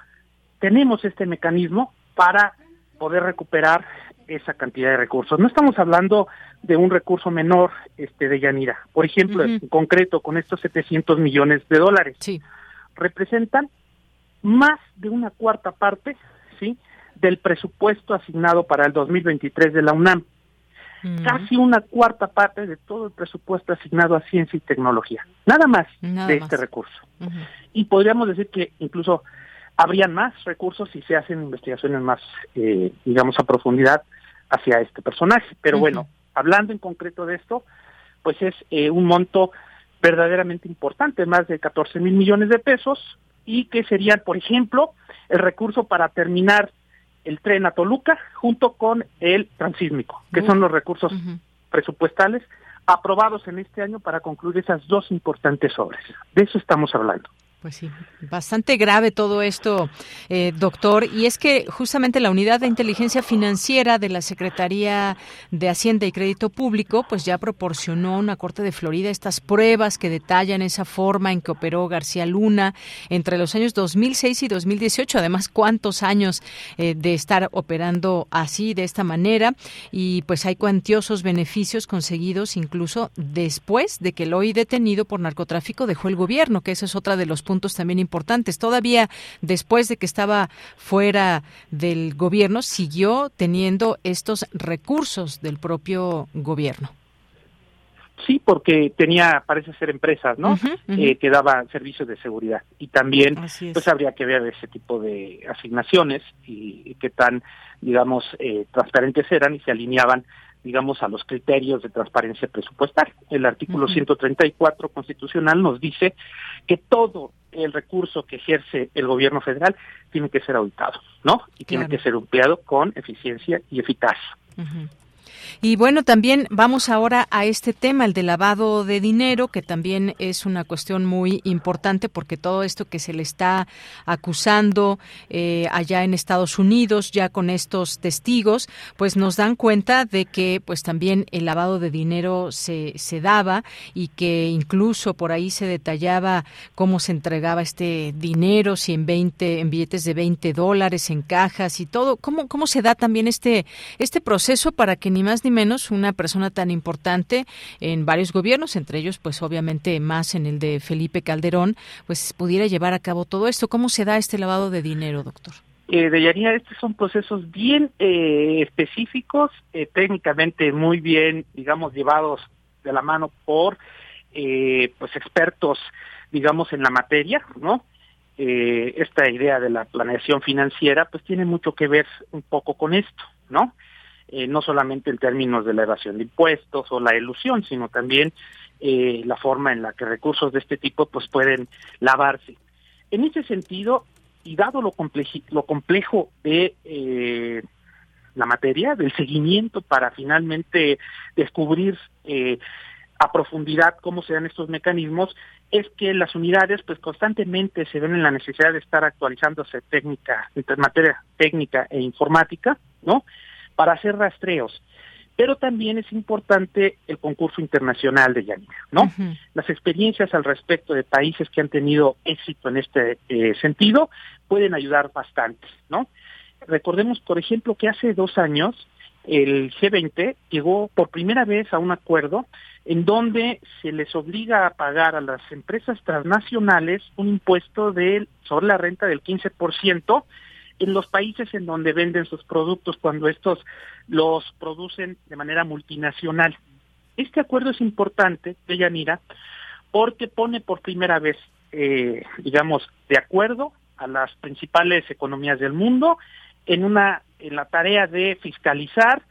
tenemos este mecanismo para poder recuperar esa cantidad de recursos. No estamos hablando de un recurso menor este de Yanira. Por ejemplo, en concreto con estos 700 millones de dólares. Sí. Representan más de una cuarta parte, ¿sí? del presupuesto asignado para el 2023 de la UNAM. Casi una cuarta parte de todo el presupuesto asignado a ciencia y tecnología. Nada más de este recurso. Y podríamos decir que incluso habrían más recursos si se hacen investigaciones más, eh, digamos, a profundidad hacia este personaje. Pero bueno, hablando en concreto de esto, pues es eh, un monto verdaderamente importante, más de 14 mil millones de pesos, y que serían, por ejemplo, el recurso para terminar el tren a Toluca junto con el transísmico, que son los recursos presupuestales aprobados en este año para concluir esas dos importantes obras. De eso estamos hablando. Pues sí, bastante grave todo esto, eh, doctor. Y es que justamente la unidad de inteligencia financiera de la Secretaría de Hacienda y Crédito Público, pues ya proporcionó a una corte de Florida estas pruebas que detallan esa forma en que operó García Luna entre los años 2006 y 2018. Además, cuántos años eh, de estar operando así, de esta manera. Y pues hay cuantiosos beneficios conseguidos incluso después de que el hoy detenido por narcotráfico dejó el gobierno, que esa es otra de los también importantes. Todavía después de que estaba fuera del gobierno, siguió teniendo estos recursos del propio gobierno. Sí, porque tenía, parece ser empresas, ¿no? Eh, que daban servicios de seguridad. Y también, pues habría que ver ese tipo de asignaciones y, qué tan, digamos, eh, transparentes eran y se alineaban digamos, a los criterios de transparencia presupuestal. El artículo 134 constitucional nos dice que todo el recurso que ejerce el gobierno federal tiene que ser auditado, ¿no? Y tiene que ser empleado con eficiencia y eficacia. Y bueno, también vamos ahora a este tema, el de lavado de dinero, que también es una cuestión muy importante porque todo esto que se le está acusando eh, allá en Estados Unidos, ya con estos testigos, pues nos dan cuenta de que pues también el lavado de dinero se, se daba y que incluso por ahí se detallaba cómo se entregaba este dinero, si en 20, en billetes de 20 dólares, en cajas y todo. ¿Cómo, cómo se da también este, este proceso para que ni más ni menos una persona tan importante en varios gobiernos, entre ellos pues obviamente más en el de Felipe Calderón, pues pudiera llevar a cabo todo esto? ¿Cómo se da este lavado de dinero, doctor? Eh, Deyanira, estos son procesos bien eh, específicos, eh, técnicamente muy bien, digamos, llevados de la mano por eh, pues expertos, digamos, en la materia, ¿no? Eh, esta idea de la planeación financiera, pues tiene mucho que ver un poco con esto, ¿no? Eh, no solamente en términos de la evasión de impuestos o la ilusión, sino también eh, la forma en la que recursos de este tipo pues pueden lavarse. En ese sentido, y dado lo, lo complejo de eh, la materia, del seguimiento para finalmente descubrir a profundidad cómo se dan estos mecanismos, es que las unidades pues constantemente se ven en la necesidad de estar actualizándose técnica, en materia técnica e informática, ¿no? Para hacer rastreos. Pero también es importante el concurso internacional de Yanina, ¿no? Las experiencias al respecto de países que han tenido éxito en este eh, sentido pueden ayudar bastante, ¿no? Recordemos, por ejemplo, que hace dos años el G20 llegó por primera vez a un acuerdo en donde se les obliga a pagar a las empresas transnacionales un impuesto de, sobre la renta del 15% en los países en donde venden sus productos cuando estos los producen de manera multinacional. Este acuerdo es importante, Deyanira, porque pone por primera vez, eh, digamos, de acuerdo a las principales economías del mundo en una en la tarea de fiscalizar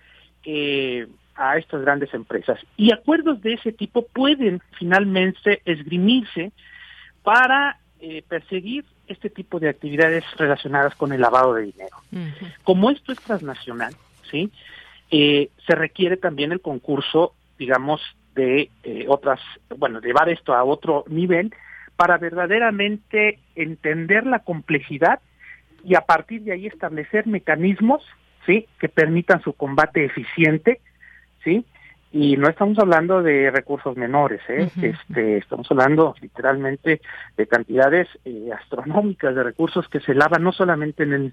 eh, a estas grandes empresas. Y acuerdos de ese tipo pueden finalmente esgrimirse para eh, perseguir este tipo de actividades relacionadas con el lavado de dinero. Uh -huh. Como esto es transnacional, sí, eh, se requiere también el concurso, digamos, de eh, otras, bueno, llevar esto a otro nivel para verdaderamente entender la complejidad y a partir de ahí establecer mecanismos, sí, que permitan su combate eficiente, sí, y no estamos hablando de recursos menores, ¿eh? Uh -huh. este, estamos hablando literalmente de cantidades eh, astronómicas de recursos que se lavan no solamente en el,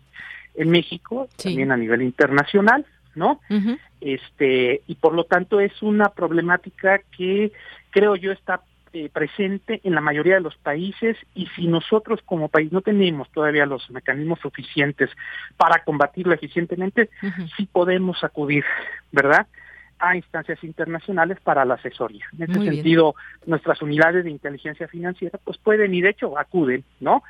en México, sí. también a nivel internacional, ¿no? Uh -huh. Este y por lo tanto es una problemática que creo yo está eh, presente en la mayoría de los países y si nosotros como país no tenemos todavía los mecanismos suficientes para combatirlo eficientemente, uh -huh. sí podemos acudir, ¿verdad? A instancias internacionales para la asesoría. En Muy sentido, bien. nuestras unidades de inteligencia financiera pues pueden y de hecho acuden, ¿no?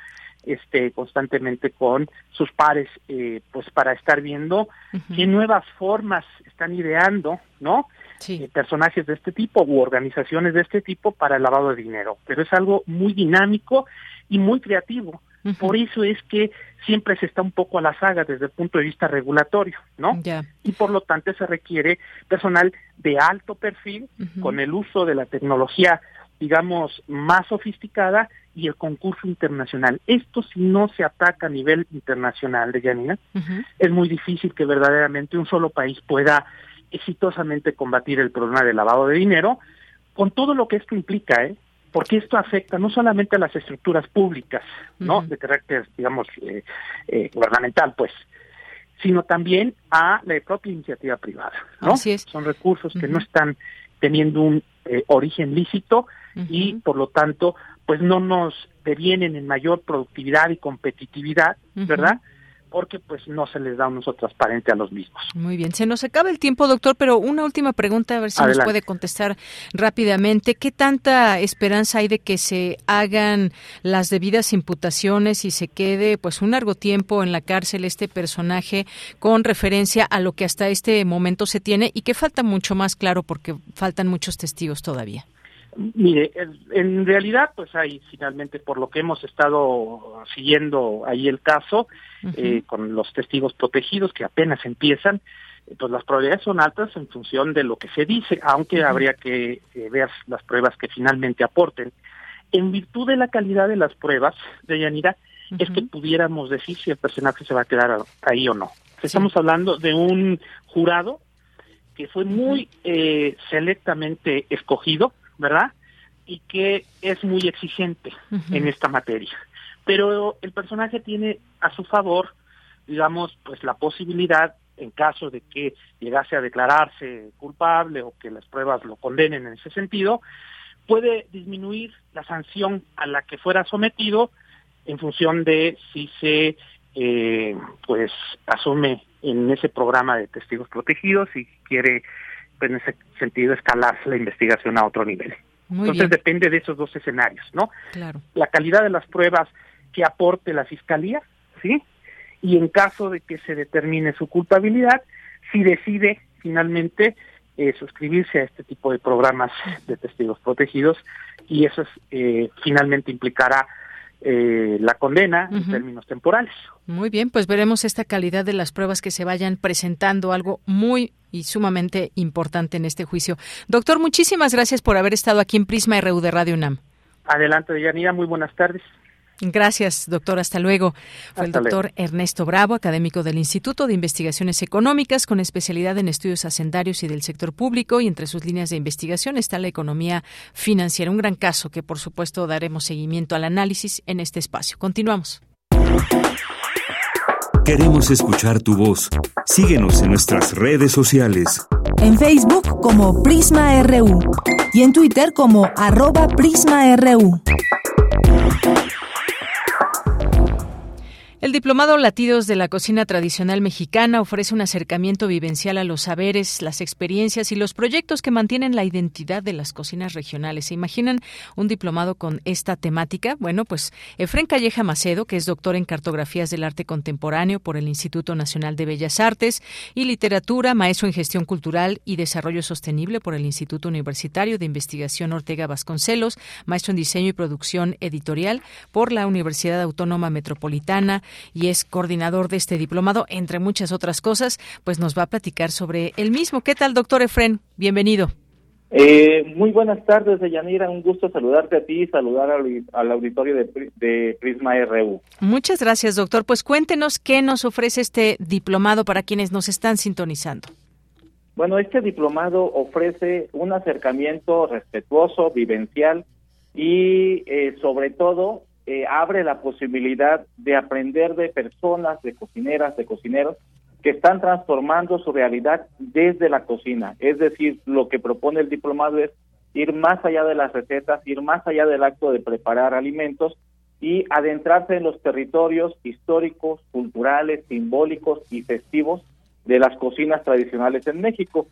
Este constantemente con sus pares eh, pues para estar viendo uh -huh. qué nuevas formas están ideando, ¿no? Sí. Eh, personajes de este tipo u organizaciones de este tipo para el lavado de dinero. Pero es algo muy dinámico y muy creativo. Uh -huh. Por eso es que siempre se está un poco a la saga desde el punto de vista regulatorio, ¿no? Yeah. Y por lo tanto se requiere personal de alto perfil uh -huh. con el uso de la tecnología, digamos, más sofisticada y el concurso internacional. Esto si no se ataca a nivel internacional de uh -huh. es muy difícil que verdaderamente un solo país pueda exitosamente combatir el problema del lavado de dinero, con todo lo que esto implica, ¿eh? Porque esto afecta no solamente a las estructuras públicas, ¿no? Uh -huh. De carácter, digamos, eh, eh, gubernamental, pues, sino también a la propia iniciativa privada, ¿no? Así es. Son recursos que uh -huh. no están teniendo un eh, origen lícito uh -huh. y, por lo tanto, pues no nos devienen en mayor productividad y competitividad, ¿verdad? Porque pues no se les da un uso transparente a los mismos. Muy bien, se nos acaba el tiempo, doctor, pero una última pregunta, a ver si Adelante. nos puede contestar rápidamente. ¿Qué tanta esperanza hay de que se hagan las debidas imputaciones y se quede pues un largo tiempo en la cárcel este personaje con referencia a lo que hasta este momento se tiene y que falta mucho más claro porque faltan muchos testigos todavía? Mire, en realidad, pues hay finalmente, por lo que hemos estado siguiendo ahí el caso, uh -huh. eh, con los testigos protegidos que apenas empiezan, pues las probabilidades son altas en función de lo que se dice, aunque habría que eh, ver las pruebas que finalmente aporten. En virtud de la calidad de las pruebas, de Yanira, es que pudiéramos decir si el personaje se va a quedar ahí o no. Estamos hablando de un jurado que fue muy eh, selectamente escogido, ¿verdad? Y que es muy exigente en esta materia. Pero el personaje tiene a su favor, digamos, pues la posibilidad en caso de que llegase a declararse culpable o que las pruebas lo condenen en ese sentido, puede disminuir la sanción a la que fuera sometido en función de si se eh, pues asume en ese programa de testigos protegidos y quiere pues, en ese sentido escalar la investigación a otro nivel. Entonces depende de esos dos escenarios, ¿no? Claro. La calidad de las pruebas que aporte la fiscalía, ¿sí? y en caso de que se determine su culpabilidad, si decide finalmente eh, suscribirse a este tipo de programas de testigos protegidos y eso eh, finalmente implicará eh, la condena en términos temporales. Muy bien, pues veremos esta calidad de las pruebas que se vayan presentando, algo muy y sumamente importante en este juicio. Doctor, muchísimas gracias por haber estado aquí en Prisma RU de Radio UNAM. Adelante, Deyanira, muy buenas tardes. Gracias, doctor. Hasta luego. Fue el doctor Ernesto Bravo, académico del Instituto de Investigaciones Económicas, con especialidad en estudios hacendarios y del sector público, y entre sus líneas de investigación está la economía financiera. Un gran caso que, por supuesto, daremos seguimiento al análisis en este espacio. Continuamos. Queremos escuchar tu voz. Síguenos en nuestras redes sociales. En Facebook como Prisma RU y en Twitter como arroba PrismaRU. El diplomado Latidos de la Cocina Tradicional Mexicana ofrece un acercamiento vivencial a los saberes, las experiencias y los proyectos que mantienen la identidad de las cocinas regionales. ¿Se imaginan un diplomado con esta temática? Bueno, pues Efren Calleja Macedo, que es doctor en cartografías del arte contemporáneo por el Instituto Nacional de Bellas Artes y Literatura, maestro en gestión cultural y desarrollo sostenible por el Instituto Universitario de Investigación Ortega Vasconcelos, maestro en diseño y producción editorial por la Universidad Autónoma Metropolitana, y es coordinador de este diplomado, entre muchas otras cosas, pues nos va a platicar sobre el mismo. ¿Qué tal, doctor Efren? Bienvenido. Eh, muy buenas tardes, Yanira. Un gusto saludarte a ti y saludar al, auditorio de, de, Prisma RU. Muchas gracias, doctor. Pues cuéntenos qué nos ofrece este diplomado para quienes nos están sintonizando. Bueno, este diplomado ofrece un acercamiento respetuoso, vivencial y eh, sobre todo eh, abre la posibilidad de aprender de personas, de cocineras, de cocineros, que están transformando su realidad desde la cocina. Es decir, lo que propone el diplomado es ir más allá de las recetas, ir más allá del acto de preparar alimentos y adentrarse en los territorios históricos, culturales, simbólicos y festivos de las cocinas tradicionales en México.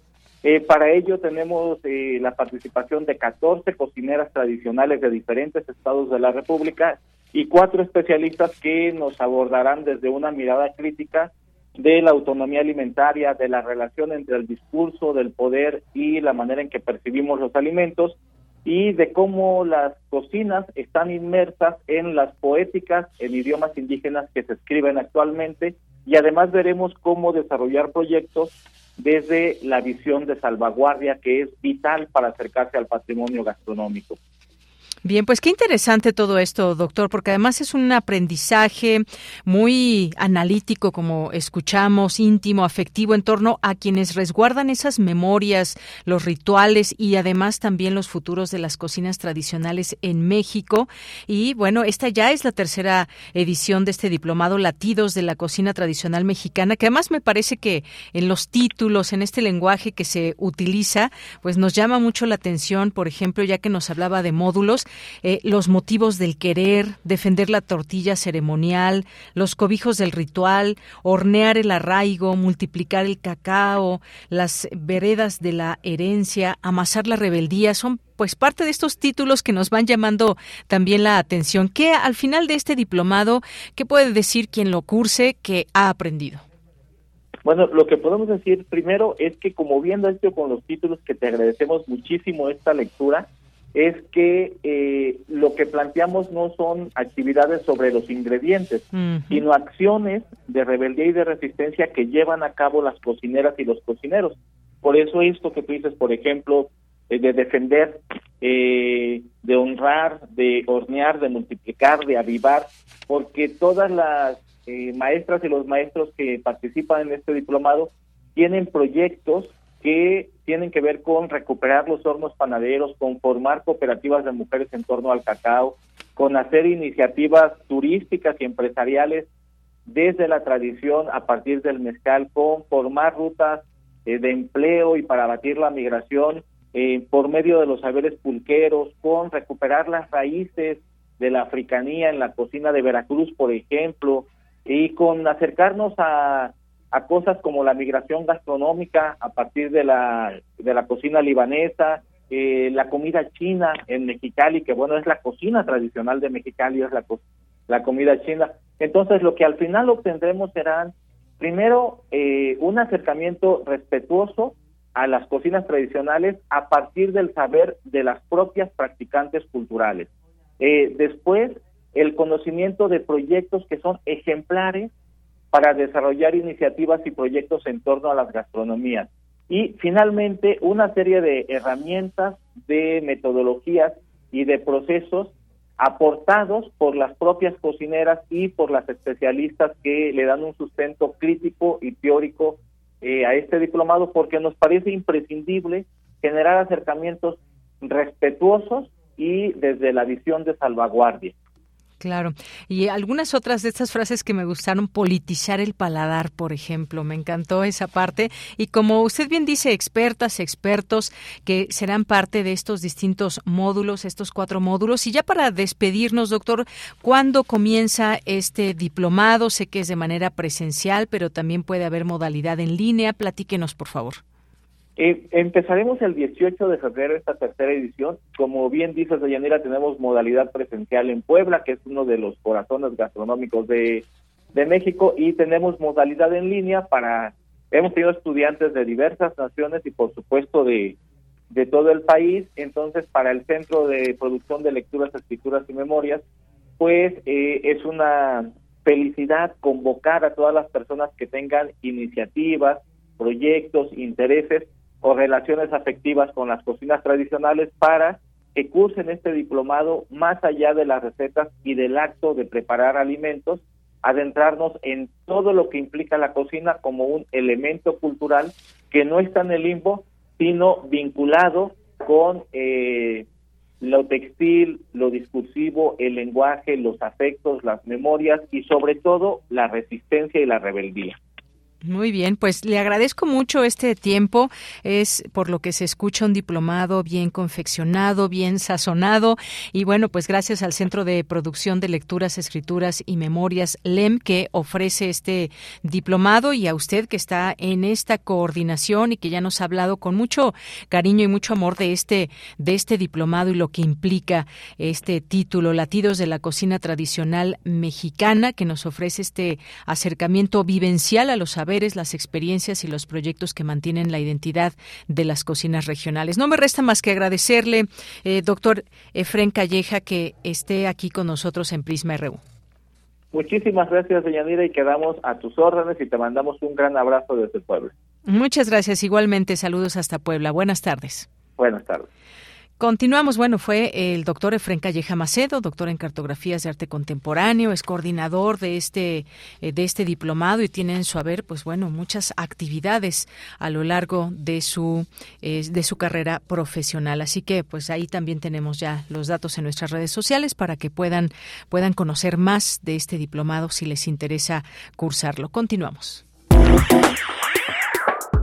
Eh, para ello tenemos eh, la participación de 14 cocineras tradicionales de diferentes estados de la República y cuatro especialistas que nos abordarán desde una mirada crítica de la autonomía alimentaria, de la relación entre el discurso del poder y la manera en que percibimos los alimentos y de cómo las cocinas están inmersas en las poéticas en idiomas indígenas que se escriben actualmente. Y además veremos cómo desarrollar proyectos desde la visión de salvaguardia que es vital para acercarse al patrimonio gastronómico. Bien, pues qué interesante todo esto, doctor, porque además es un aprendizaje muy analítico, como escuchamos, íntimo, afectivo, en torno a quienes resguardan esas memorias, los rituales y además también los futuros de las cocinas tradicionales en México. Y bueno, esta ya es la tercera edición de este diplomado Latidos de la Cocina Tradicional Mexicana, que además me parece que en los títulos, en este lenguaje que se utiliza, pues nos llama mucho la atención, por ejemplo, ya que nos hablaba de módulos, eh, los motivos del querer, defender la tortilla ceremonial, los cobijos del ritual, hornear el arraigo, multiplicar el cacao, las veredas de la herencia, amasar la rebeldía, son pues parte de estos títulos que nos van llamando también la atención. ¿Qué al final de este diplomado, qué puede decir quien lo curse que ha aprendido? Bueno, lo que podemos decir primero es que como viendo esto con los títulos que te agradecemos muchísimo esta lectura, es que eh, lo que planteamos no son actividades sobre los ingredientes, sino acciones de rebeldía y de resistencia que llevan a cabo las cocineras y los cocineros. Por eso esto que tú dices, por ejemplo, eh, de defender, eh, de honrar, de hornear, de multiplicar, de avivar, porque todas las maestras y los maestros que participan en este diplomado tienen proyectos que tienen que ver con recuperar los hornos panaderos, con formar cooperativas de mujeres en torno al cacao, con hacer iniciativas turísticas y empresariales desde la tradición a partir del mezcal, con formar rutas eh, de empleo y para abatir la migración eh, por medio de los saberes pulqueros, con recuperar las raíces de la africanía en la cocina de Veracruz, por ejemplo, y con acercarnos a a cosas como la migración gastronómica a partir de la, de la cocina libanesa, eh, la comida china en Mexicali, que bueno, es la cocina tradicional de Mexicali, es la, la comida china. Entonces, lo que al final obtendremos serán, primero, eh, un acercamiento respetuoso a las cocinas tradicionales a partir del saber de las propias practicantes culturales. Eh, después, el conocimiento de proyectos que son ejemplares para desarrollar iniciativas y proyectos en torno a las gastronomías. Y finalmente, una serie de herramientas, de metodologías y de procesos aportados por las propias cocineras y por las especialistas que le dan un sustento crítico y teórico eh, a este diplomado porque nos parece imprescindible generar acercamientos respetuosos y desde la visión de salvaguardia. Claro. Y algunas otras de estas frases que me gustaron, politizar el paladar, por ejemplo, me encantó esa parte. Y como usted bien dice, expertas, expertos que serán parte de estos distintos módulos, estos cuatro módulos. Y ya para despedirnos, doctor, ¿cuándo comienza este diplomado? Sé que es de manera presencial, pero también puede haber modalidad en línea. Platíquenos, por favor. Eh, empezaremos el 18 de febrero esta tercera edición. Como bien dices, Deyanira, tenemos modalidad presencial en Puebla, que es uno de los corazones gastronómicos de, México, y tenemos modalidad en línea para... Hemos tenido estudiantes de diversas naciones y, por supuesto, de, de todo el país. Entonces, para el Centro de Producción de Lecturas, Escrituras y Memorias, pues eh, es una felicidad convocar a todas las personas que tengan iniciativas, proyectos, intereses o relaciones afectivas con las cocinas tradicionales para que cursen este diplomado más allá de las recetas y del acto de preparar alimentos, adentrarnos en todo lo que implica la cocina como un elemento cultural que no está en el limbo, sino vinculado con eh, lo textil, lo discursivo, el lenguaje, los afectos, las memorias y sobre todo la resistencia y la rebeldía. Muy bien, pues le agradezco mucho este tiempo. Es por lo que se escucha un diplomado bien confeccionado, bien sazonado. Y bueno, pues gracias al Centro de Producción de Lecturas, Escrituras y Memorias, LEM, que ofrece este diplomado y a usted que está en esta coordinación y que ya nos ha hablado con mucho cariño y mucho amor de este, de este diplomado y lo que implica este título, Latidos de la Cocina Tradicional Mexicana, que nos ofrece este acercamiento vivencial a los saberes las experiencias y los proyectos que mantienen la identidad de las cocinas regionales. No me resta más que agradecerle, eh, doctor Efren Calleja, que esté aquí con nosotros en Prisma RU. Muchísimas gracias, Deyanira, y quedamos a tus órdenes y te mandamos un gran abrazo desde Puebla. Muchas gracias. Igualmente, saludos hasta Puebla. Buenas tardes. Buenas tardes. Continuamos. Bueno, fue el doctor Efren Calleja Macedo, doctor en cartografías de arte contemporáneo, es coordinador de este, eh, de este diplomado y tiene en su haber, pues bueno, muchas actividades a lo largo de su, eh, de su carrera profesional. Así que, pues ahí también tenemos ya los datos en nuestras redes sociales para que puedan, puedan conocer más de este diplomado si les interesa cursarlo. Continuamos.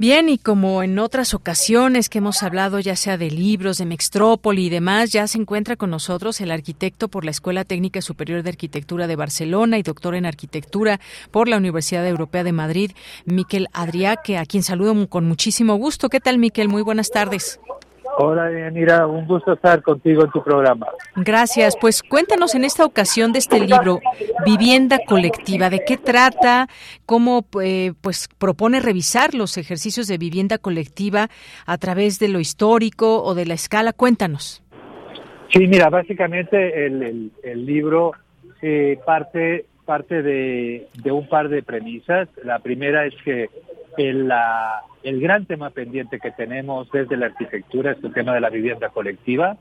Bien, y como en otras ocasiones que hemos hablado ya sea de libros, de Mextrópoli y demás, ya se encuentra con nosotros el arquitecto por la Escuela Técnica Superior de Arquitectura de Barcelona y doctor en Arquitectura por la Universidad Europea de Madrid, Miquel Adriaque, a quien saludo con muchísimo gusto. ¿Qué tal, Miquel? Muy buenas tardes. Hola, Yanira, un gusto estar contigo en tu programa. Gracias. Pues cuéntanos en esta ocasión de este libro, Vivienda Colectiva, ¿de qué trata? ¿Cómo eh, pues propone revisar los ejercicios de vivienda colectiva a través de lo histórico o de la escala? Cuéntanos. Sí, mira, básicamente el, el, libro eh, parte parte de, de un par de premisas. La primera es que el, la, el gran tema pendiente que tenemos desde la arquitectura es el tema de la vivienda colectiva.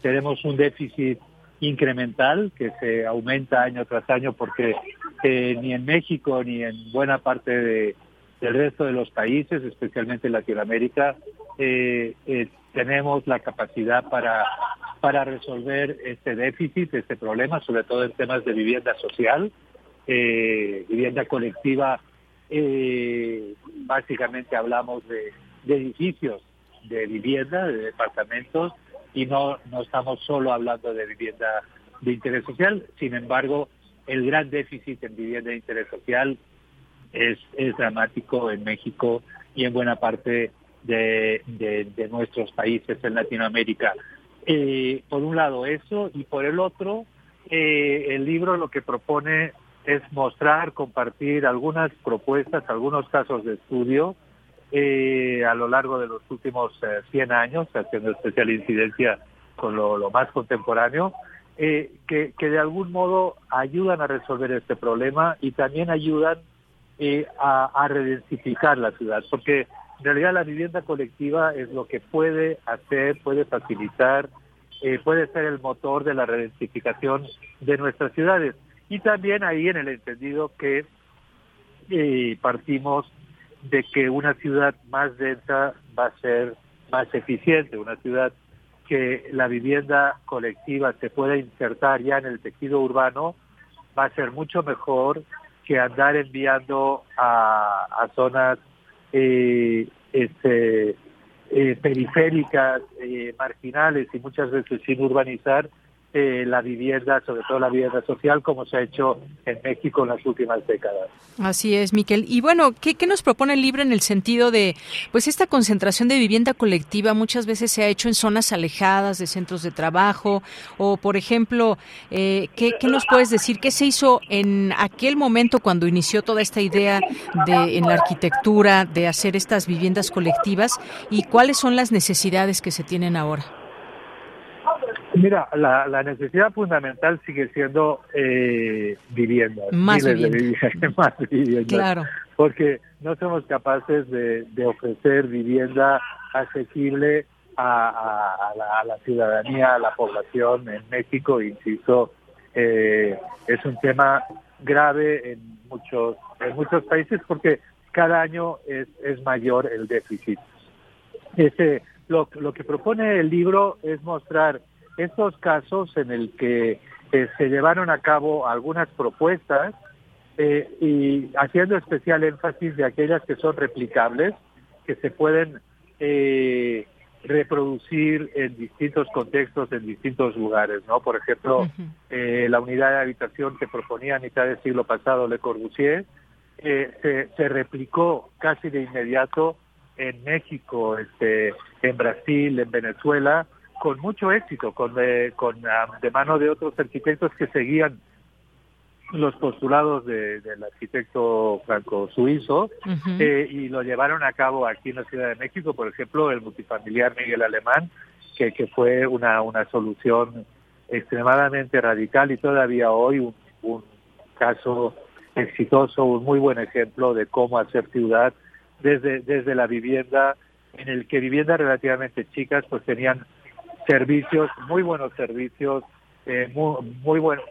Tenemos un déficit incremental que se aumenta año tras año porque eh, ni en México ni en buena parte de, del resto de los países, especialmente en Latinoamérica, eh, eh, tenemos la capacidad para resolver este déficit, este problema, sobre todo en temas de vivienda social, vivienda colectiva eh, básicamente hablamos de, edificios, de vivienda, de departamentos, y no, no estamos solo hablando de vivienda de interés social. Sin embargo, el gran déficit en vivienda de interés social es, es dramático en México y en buena parte de, de, nuestros países en Latinoamérica. Eh, por un lado eso y por el otro, eh, el libro lo que propone es mostrar, compartir algunas propuestas, algunos casos de estudio eh, a lo largo de los últimos 100 eh, años, haciendo especial incidencia con lo, más contemporáneo, eh, que, de algún modo ayudan a resolver este problema y también ayudan a, a redensificar la ciudad, porque en realidad la vivienda colectiva es lo que puede hacer, puede facilitar, puede ser el motor de la redensificación de nuestras ciudades. Y también ahí en el entendido que eh, partimos de que una ciudad más densa va a ser más eficiente, una ciudad que la vivienda colectiva se pueda insertar ya en el tejido urbano va a ser mucho mejor que andar enviando a, zonas eh, este, eh, periféricas, marginales y muchas veces sin urbanizar eh, la vivienda, sobre todo la vivienda social, como se ha hecho en México en las últimas décadas. Así es, Miquel. Y bueno, ¿qué, nos propone el libro en el sentido de, pues esta concentración de vivienda colectiva muchas veces se ha hecho en zonas alejadas de centros de trabajo o, por ejemplo, eh, ¿qué, nos puedes decir? ¿Qué se hizo en aquel momento cuando inició toda esta idea de, en la arquitectura de hacer estas viviendas colectivas y cuáles son las necesidades que se tienen ahora? Mira, la, necesidad fundamental sigue siendo eh, viviendas. Más (laughs) más viviendas. Claro. Porque no somos capaces de, ofrecer vivienda asequible a, la, ciudadanía, a la población en México. Insisto, eh, es un tema grave en muchos, en muchos países porque cada año es, es mayor el déficit. Ese, lo, lo que propone el libro es mostrar estos casos en el que eh, se llevaron a cabo algunas propuestas eh, y haciendo especial énfasis de aquellas que son replicables, que se pueden eh, reproducir en distintos contextos, en distintos lugares, ¿no? Por ejemplo, la unidad de habitación que proponía a mitad del siglo pasado Le Corbusier se, se replicó casi de inmediato en México, este, en Brasil, en Venezuela, con mucho éxito, con, de, con ah, de mano de otros arquitectos que seguían los postulados del arquitecto franco-suizo eh, y lo llevaron a cabo aquí en la Ciudad de México, por ejemplo, el multifamiliar Miguel Alemán, que, que fue una, una solución extremadamente radical y todavía hoy un, un caso exitoso, un muy buen ejemplo de cómo hacer ciudad desde, desde la vivienda, en el que viviendas relativamente chicas pues tenían servicios, muy buenos servicios, eh, muy, muy bueno,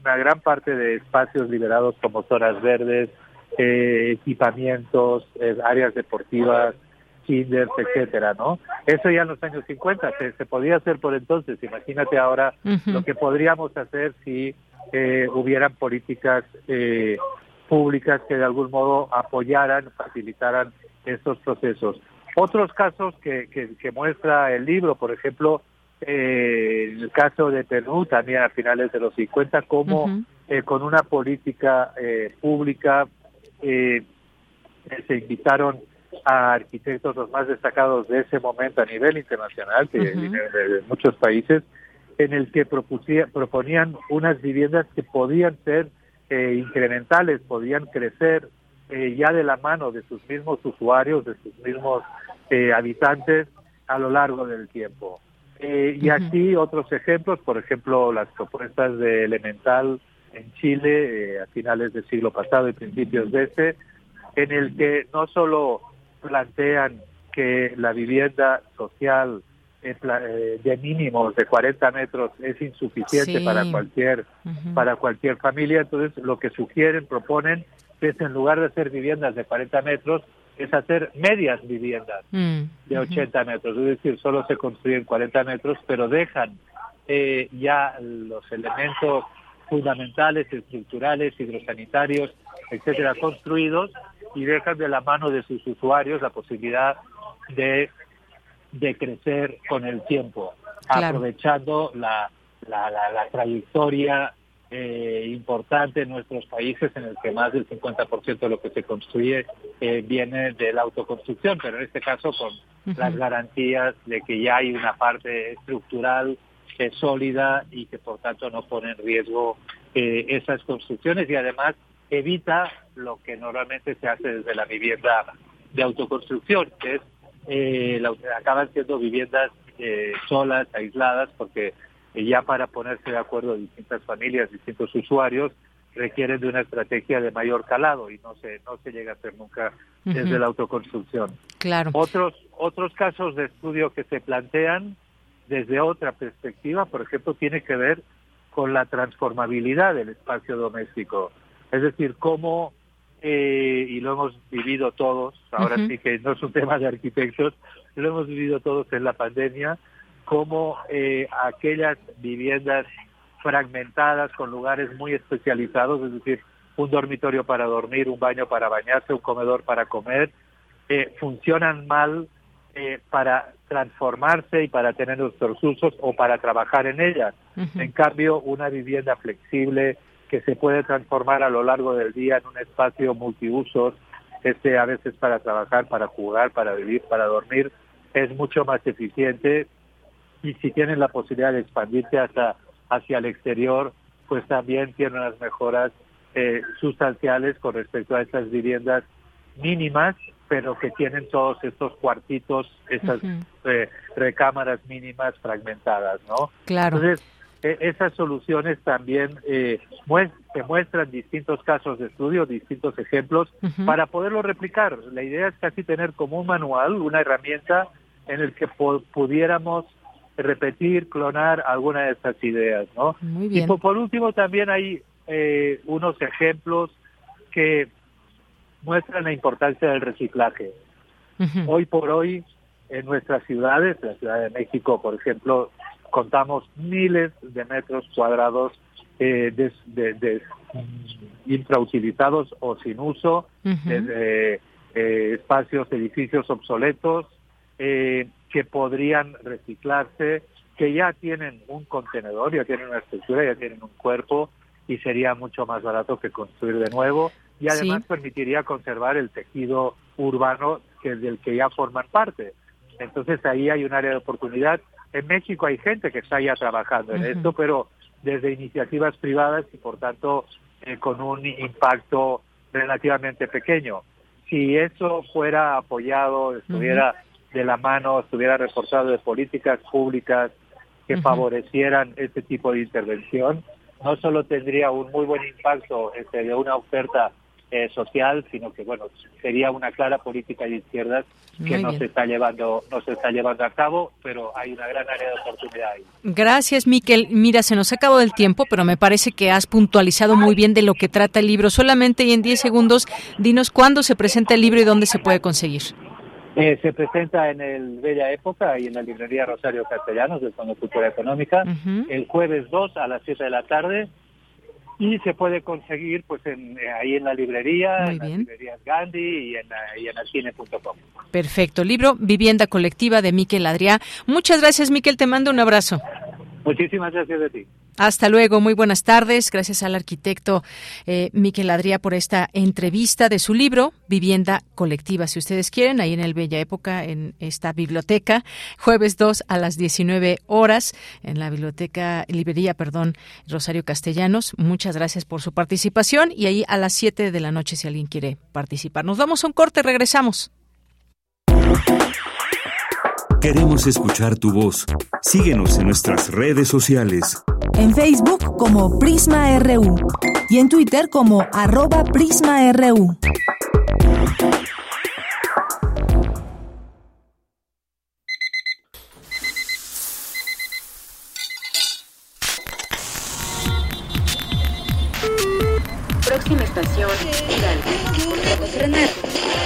una gran parte de espacios liberados como zonas verdes, eh, equipamientos, eh, áreas deportivas, kinders, etcétera, ¿no? Eso ya en los años 50 se, podía hacer por entonces. Imagínate ahora lo que podríamos hacer si hubieran políticas públicas que de algún modo apoyaran, facilitaran estos procesos. Otros casos que, que, muestra el libro, por ejemplo, eh, el caso de Perú, también a finales de los 50, como eh, con una política eh, pública se invitaron a arquitectos los más destacados de ese momento a nivel internacional, que de, muchos países, en el que proponían unas viviendas que podían ser eh, incrementales, podían crecer eh, ya de la mano de sus mismos usuarios, de sus mismos eh, habitantes a lo largo del tiempo. y aquí otros ejemplos, por ejemplo, las propuestas de Elemental en Chile a finales del siglo pasado y principios de este, en el que no solo plantean que la vivienda social eh, de mínimos de 40 metros es insuficiente para cualquier para cualquier familia entonces lo que sugieren proponen es en lugar de hacer viviendas de 40 metros es hacer medias viviendas mm, de 80 metros. Es decir solo se construyen 40 metros pero dejan eh, ya los elementos fundamentales estructurales hidrosanitarios etcétera construidos y dejan de la mano de sus usuarios la posibilidad de de crecer con el tiempo, aprovechando la, la, la, trayectoria eh, importante en nuestros países en el que más del 50% de lo que se construye eh, viene de la autoconstrucción, pero en este caso con las garantías de que ya hay una parte estructural eh, sólida y que por tanto no pone en riesgo esas construcciones y además evita lo que normalmente se hace desde la vivienda de autoconstrucción, que es eh, acaban siendo viviendas eh, solas, aisladas, porque eh, ya para ponerse de acuerdo distintas familias, distintos usuarios, requieren de una estrategia de mayor calado y no se no se llega a hacer nunca desde la autoconstrucción. Claro. Otros otros casos de estudio que se plantean desde otra perspectiva, por ejemplo, tiene que ver con la transformabilidad del espacio doméstico, es decir, cómo eh, y lo hemos vivido todos, ahora sí que no es un (laughs) tema de arquitectos, lo hemos vivido todos en la pandemia, como eh, aquellas viviendas fragmentadas con lugares muy especializados, es decir, un dormitorio para dormir, un baño para bañarse, un comedor para comer, eh, funcionan mal para transformarse y para tener nuestros usos o para trabajar en ellas. En cambio, una vivienda flexible, que se puede transformar a lo largo del día en un espacio multiusos, este a veces para trabajar, para jugar, para vivir, para dormir, es mucho más eficiente y si tienen la posibilidad de expandirse hasta hacia el exterior, pues también tienen unas mejoras eh, sustanciales con respecto a estas viviendas mínimas, pero que tienen todos estos cuartitos, estas eh, recámaras mínimas fragmentadas, ¿no? Claro. Entonces, e, esas soluciones también eh, se muestran distintos casos de estudio, distintos ejemplos, para poderlo replicar. La idea es casi tener como un manual, una herramienta en el que pudiéramos repetir, clonar alguna de estas ideas, ¿no? Y por, último también hay eh, unos ejemplos que muestran la importancia del reciclaje. Hoy por hoy en nuestras ciudades, la Ciudad de México, por ejemplo, contamos miles de metros cuadrados eh, de, infrautilizados o sin uso, eh, espacios, edificios obsoletos eh, que podrían reciclarse, que ya tienen un contenedor, ya tienen una estructura, ya tienen un cuerpo y sería mucho más barato que construir de nuevo. Y además permitiría conservar el tejido urbano que del que ya forman parte. Entonces ahí hay un área de oportunidad. En México hay gente que está ya trabajando en esto, pero desde iniciativas privadas y por tanto eh, con un impacto relativamente pequeño. Si eso fuera apoyado, estuviera de la mano, estuviera reforzado de políticas públicas que favorecieran este tipo de intervención, no solo tendría un muy buen impacto este, de una oferta eh, social, sino que bueno sería una clara política de izquierdas que no se está llevando no se está llevando a cabo, pero hay una gran área de oportunidad ahí. Gracias, Miquel. Mira, se nos ha acabado el tiempo, pero me parece que has puntualizado muy bien de lo que trata el libro. Solamente y en 10 segundos, dinos cuándo se presenta el libro y dónde se puede conseguir. Eh, se presenta en el Bella Época y en la librería Rosario Castellanos del Fondo Cultura Económica el jueves 2 a las 7 de la tarde y se puede conseguir pues en, eh, ahí en la librería, en las librerías Gandhi y en, y en alcine.com. Perfecto. Libro Vivienda Colectiva de Miquel Adrià. Muchas gracias, Miquel. Te mando un abrazo. Muchísimas gracias a ti. Hasta luego, muy buenas tardes. Gracias al arquitecto eh, Miquel Adrià por esta entrevista de su libro Vivienda Colectiva. Si ustedes quieren, ahí en el Bella Época, en esta biblioteca, jueves 2 a las 19 horas, en la biblioteca, librería, perdón, Rosario Castellanos. Muchas gracias por su participación y ahí a las 7 de la noche si alguien quiere participar. Nos damos un corte, regresamos. Queremos escuchar tu voz. Síguenos en nuestras redes sociales en Facebook como Prisma RU y en Twitter como arroba PrismaRU. Próxima estación, Hidalgo.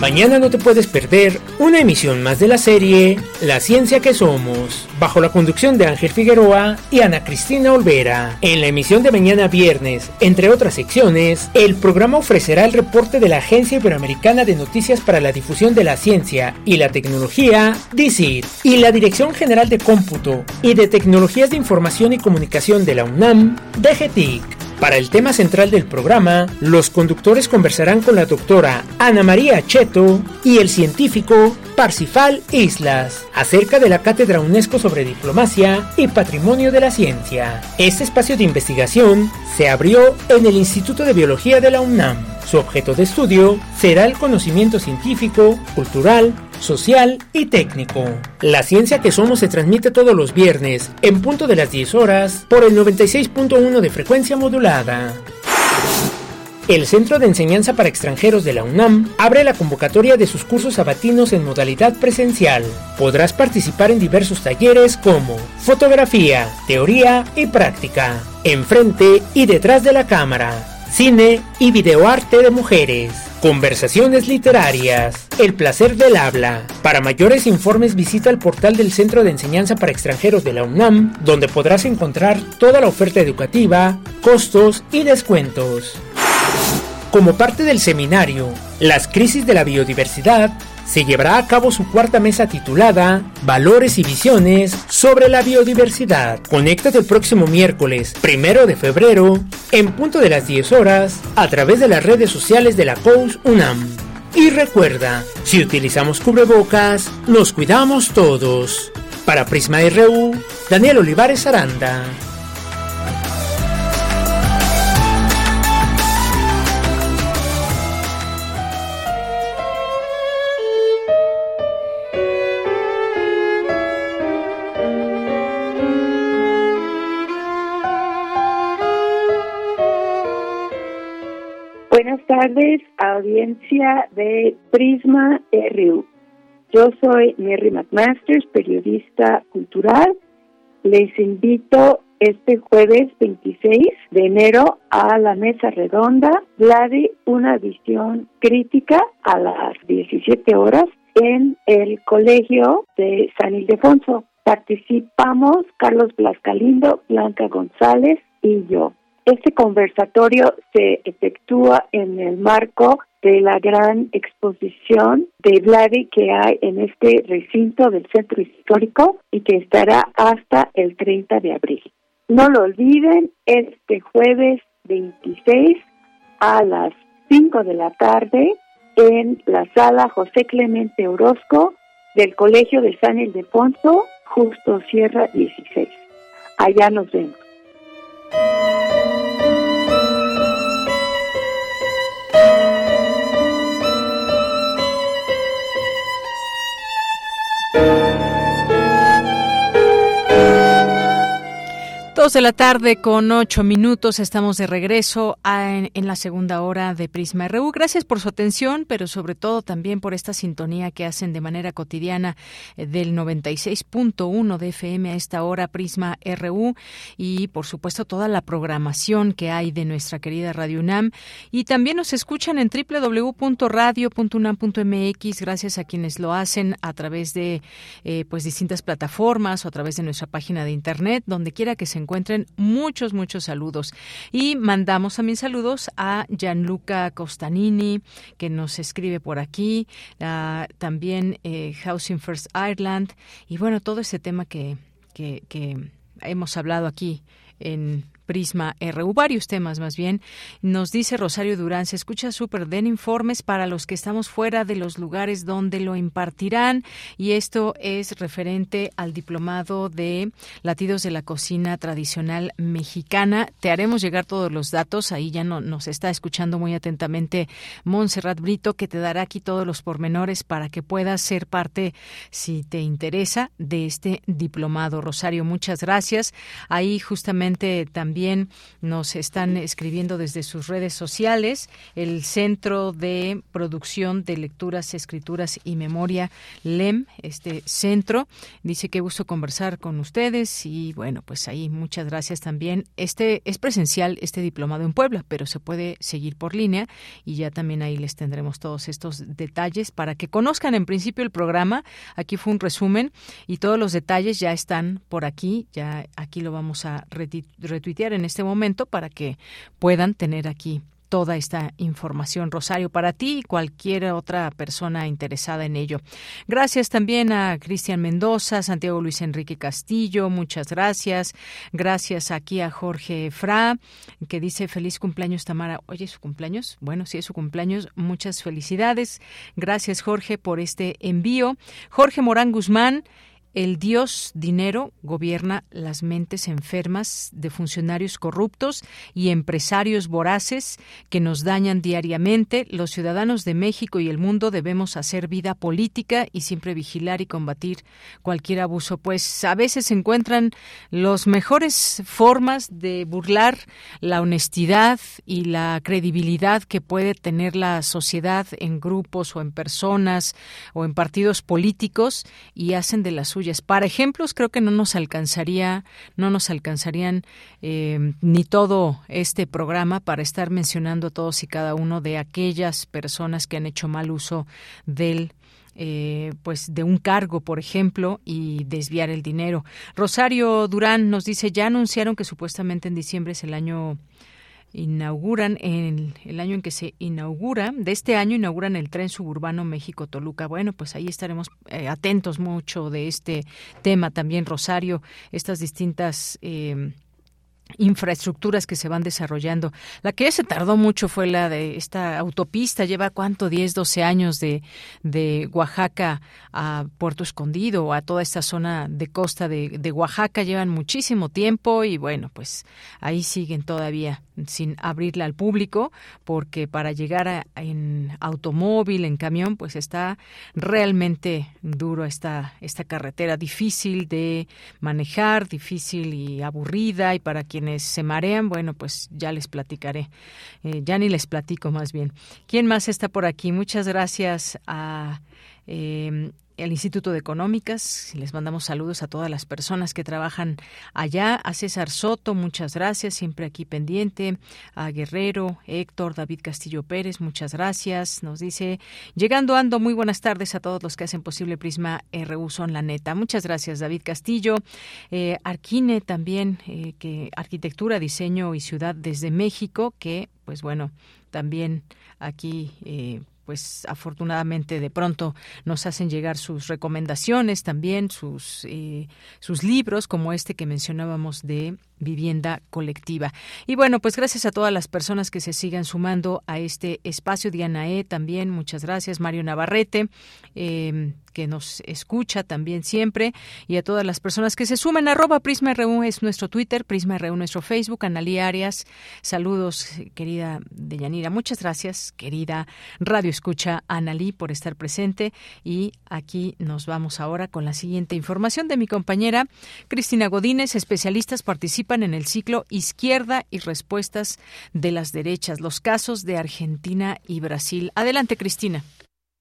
Mañana no te puedes perder una emisión más de la serie La Ciencia que Somos, bajo la conducción de Ángel Figueroa y Ana Cristina Olvera. En la emisión de mañana viernes, entre otras secciones, el programa ofrecerá el reporte de la Agencia Iberoamericana de Noticias para la Difusión de la Ciencia y la Tecnología, DICIT, y la Dirección General de Cómputo y de Tecnologías de Información y Comunicación de la UNAM, DGTIC. Para el tema central del programa, los conductores conversarán con la doctora Ana María Cheto y el científico Parsifal Islas acerca de la Cátedra UNESCO sobre Diplomacia y Patrimonio de la Ciencia. Este espacio de investigación se abrió en el Instituto de Biología de la UNAM. Su objeto de estudio será el conocimiento científico, cultural, social y técnico. La ciencia que somos se transmite todos los viernes, en punto de las 10 horas, por el 96.1 de frecuencia modulada. El Centro de Enseñanza para Extranjeros de la UNAM abre la convocatoria de sus cursos sabatinos en modalidad presencial. Podrás participar en diversos talleres como fotografía, teoría y práctica, enfrente y detrás de la cámara, cine y videoarte de mujeres Conversaciones literarias. El placer del habla. Para mayores informes visita el portal del Centro de Enseñanza para Extranjeros de la UNAM, donde podrás encontrar toda la oferta educativa, costos y descuentos. Como parte del seminario, Las crisis de la biodiversidad, se llevará a cabo su cuarta mesa titulada Valores y Visiones sobre la Biodiversidad. Conéctate el próximo miércoles, primero de febrero, en punto de las 10 horas, a través de las redes sociales de la COUS UNAM. Y recuerda, si utilizamos cubrebocas, nos cuidamos todos. Para Prisma RU, Daniel Olivares Aranda. Tardes, audiencia de Prisma RU. Yo soy Mary McMasters, periodista cultural. Les invito este jueves 26 de enero a la mesa redonda, de una visión crítica a las 17 horas en el Colegio de San Ildefonso. Participamos Carlos Blascalindo, Blanca González y yo. Este conversatorio se efectúa en el marco de la gran exposición de Vladi que hay en este recinto del centro histórico y que estará hasta el 30 de abril. No lo olviden, este jueves 26 a las 5 de la tarde en la sala José Clemente Orozco del Colegio de San Ildefonso, justo Sierra 16. Allá nos vemos. thank Dos de la tarde con ocho minutos estamos de regreso en, la segunda hora de Prisma RU. Gracias por su atención, pero sobre todo también por esta sintonía que hacen de manera cotidiana eh, del 96.1 de FM a esta hora Prisma RU y por supuesto toda la programación que hay de nuestra querida Radio UNAM y también nos escuchan en www.radio.unam.mx gracias a quienes lo hacen a través de eh, pues distintas plataformas o a través de nuestra página de internet donde quiera que se encuentre encuentren muchos, muchos saludos. Y mandamos también saludos a Gianluca Costanini, que nos escribe por aquí, también eh, Housing First Ireland, y bueno, todo ese tema que, que, que hemos hablado aquí en Prisma RU, varios temas más bien. Nos dice Rosario Durán, se escucha súper, den informes para los que estamos fuera de los lugares donde lo impartirán y esto es referente al diplomado de latidos de la cocina tradicional mexicana. Te haremos llegar todos los datos, ahí ya no, nos está escuchando muy atentamente Montserrat Brito, que te dará aquí todos los pormenores para que puedas ser parte, si te interesa, de este diplomado. Rosario, muchas gracias. Ahí justamente también nos están escribiendo desde sus redes sociales el Centro de Producción de Lecturas, Escrituras y Memoria, LEM, este centro. Dice que gusto conversar con ustedes y bueno, pues ahí muchas gracias también. Este es presencial, este diplomado en Puebla, pero se puede seguir por línea y ya también ahí les tendremos todos estos detalles para que conozcan en principio el programa. Aquí fue un resumen y todos los detalles ya están por aquí, ya aquí lo vamos a retuitear en este momento para que puedan tener aquí toda esta información, Rosario, para ti y cualquier otra persona interesada en ello. Gracias también a Cristian Mendoza, Santiago Luis Enrique Castillo, muchas gracias. Gracias aquí a Jorge Fra, que dice feliz cumpleaños, Tamara. Oye, ¿su cumpleaños? Bueno, sí es su cumpleaños. Muchas felicidades. Gracias, Jorge, por este envío. Jorge Morán Guzmán el dios dinero gobierna las mentes enfermas de funcionarios corruptos y empresarios voraces que nos dañan diariamente. Los ciudadanos de México y el mundo debemos hacer vida política y siempre vigilar y combatir cualquier abuso, pues a veces se encuentran las mejores formas de burlar la honestidad y la credibilidad que puede tener la sociedad en grupos o en personas o en partidos políticos y hacen de las para ejemplos creo que no nos alcanzaría, no nos alcanzarían eh, ni todo este programa para estar mencionando a todos y cada uno de aquellas personas que han hecho mal uso del eh, pues de un cargo, por ejemplo, y desviar el dinero. Rosario Durán nos dice, ya anunciaron que supuestamente en diciembre es el año inauguran en el año en que se inaugura, de este año inauguran el tren suburbano México-Toluca. Bueno, pues ahí estaremos eh, atentos mucho de este tema también, Rosario, estas distintas... Eh, infraestructuras que se van desarrollando. La que se tardó mucho fue la de esta autopista, lleva cuánto, 10, 12 años de, de Oaxaca a Puerto Escondido a toda esta zona de costa de, de Oaxaca, llevan muchísimo tiempo y bueno, pues ahí siguen todavía sin abrirla al público porque para llegar en automóvil, en camión, pues está realmente duro esta, esta carretera, difícil de manejar, difícil y aburrida y para quienes se marean, bueno, pues ya les platicaré, eh, ya ni les platico más bien. ¿Quién más está por aquí? Muchas gracias a... Eh, el Instituto de Económicas. Les mandamos saludos a todas las personas que trabajan allá. A César Soto, muchas gracias, siempre aquí pendiente. A Guerrero, Héctor, David Castillo Pérez, muchas gracias. Nos dice, llegando ando, muy buenas tardes a todos los que hacen posible Prisma RU Son la Neta. Muchas gracias, David Castillo. Eh, Arquine también, eh, que Arquitectura, Diseño y Ciudad desde México, que, pues bueno, también aquí eh, pues afortunadamente de pronto nos hacen llegar sus recomendaciones también, sus, eh, sus libros como este que mencionábamos de vivienda colectiva. Y bueno, pues gracias a todas las personas que se sigan sumando a este espacio. Diana E. también, muchas gracias. Mario Navarrete, eh, que nos escucha también siempre y a todas las personas que se sumen. Arroba Prisma RU es nuestro Twitter, Prisma RU nuestro Facebook, Analí Arias. Saludos, querida Deyanira. Muchas gracias, querida Radio Escucha Analí, por estar presente. Y aquí nos vamos ahora con la siguiente información de mi compañera Cristina Godínez. Especialistas participan en el ciclo Izquierda y Respuestas de las Derechas, los casos de Argentina y Brasil. Adelante, Cristina.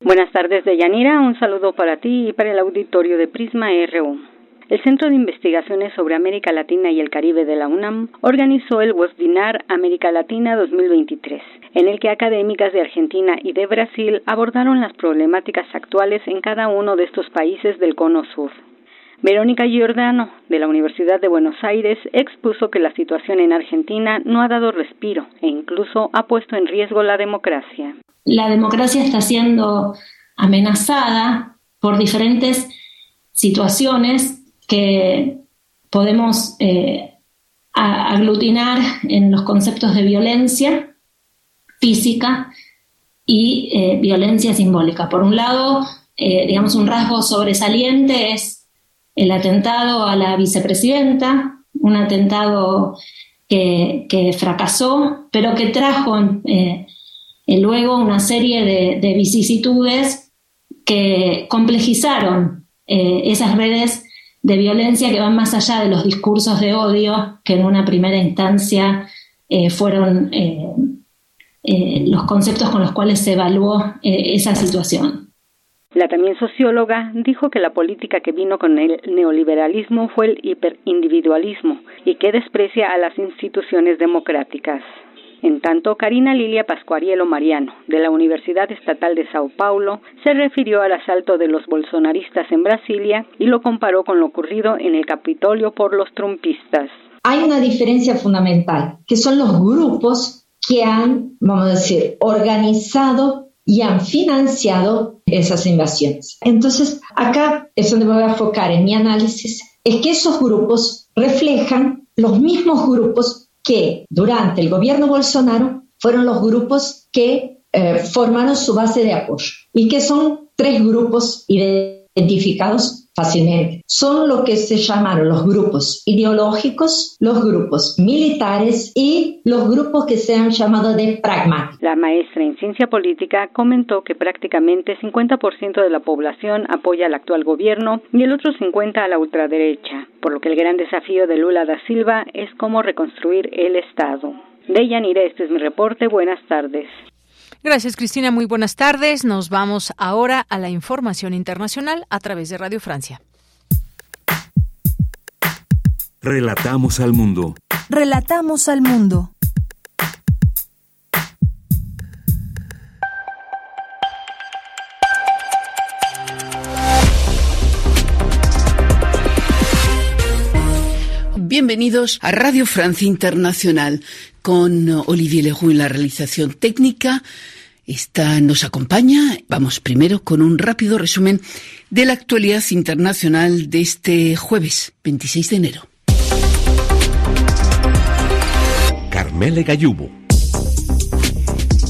Buenas tardes, Deyanira. Un saludo para ti y para el auditorio de Prisma RU. El Centro de Investigaciones sobre América Latina y el Caribe de la UNAM organizó el Webinar América Latina 2023, en el que académicas de Argentina y de Brasil abordaron las problemáticas actuales en cada uno de estos países del Cono Sur. Verónica Giordano, de la Universidad de Buenos Aires, expuso que la situación en Argentina no ha dado respiro e incluso ha puesto en riesgo la democracia la democracia está siendo amenazada por diferentes situaciones que podemos eh, aglutinar en los conceptos de violencia física y eh, violencia simbólica. Por un lado, eh, digamos, un rasgo sobresaliente es el atentado a la vicepresidenta, un atentado que, fracasó, pero que trajo luego una serie de, vicisitudes que complejizaron eh, esas redes de violencia que van más allá de los discursos de odio que en una primera instancia eh, fueron eh, los conceptos con los cuales se evaluó esa situación. La también socióloga dijo que la política que vino con el neoliberalismo fue el hiperindividualismo y que desprecia a las instituciones democráticas. En tanto, Karina Lilia Pascuarielo Mariano, de la Universidad Estatal de Sao Paulo, se refirió al asalto de los bolsonaristas en Brasilia y lo comparó con lo ocurrido en el Capitolio por los trumpistas. Hay una diferencia fundamental, que son los grupos que han, vamos a decir, organizado y han financiado esas invasiones. Entonces, acá es donde me voy a enfocar en mi análisis, es que esos grupos reflejan los mismos grupos que durante el gobierno Bolsonaro fueron los grupos que eh, formaron su base de apoyo y que son tres grupos identificados fácilmente. Son lo que se llamaron los grupos ideológicos, los grupos militares y los grupos que se han llamado de pragmáticos. La maestra en ciencia política comentó que prácticamente 50% de la población apoya al actual gobierno y el otro 50% a la ultraderecha, por lo que el gran desafío de Lula da Silva es cómo reconstruir el Estado. De Yanira, este es mi reporte. Buenas tardes. Gracias, Cristina. Muy buenas tardes. Nos vamos ahora a la información internacional a través de Radio Francia. Relatamos al mundo. Relatamos al mundo. Bienvenidos a Radio Francia Internacional con Olivier Leroux en la realización técnica. Esta nos acompaña. Vamos primero con un rápido resumen de la actualidad internacional de este jueves 26 de enero. Carmele Gallubo.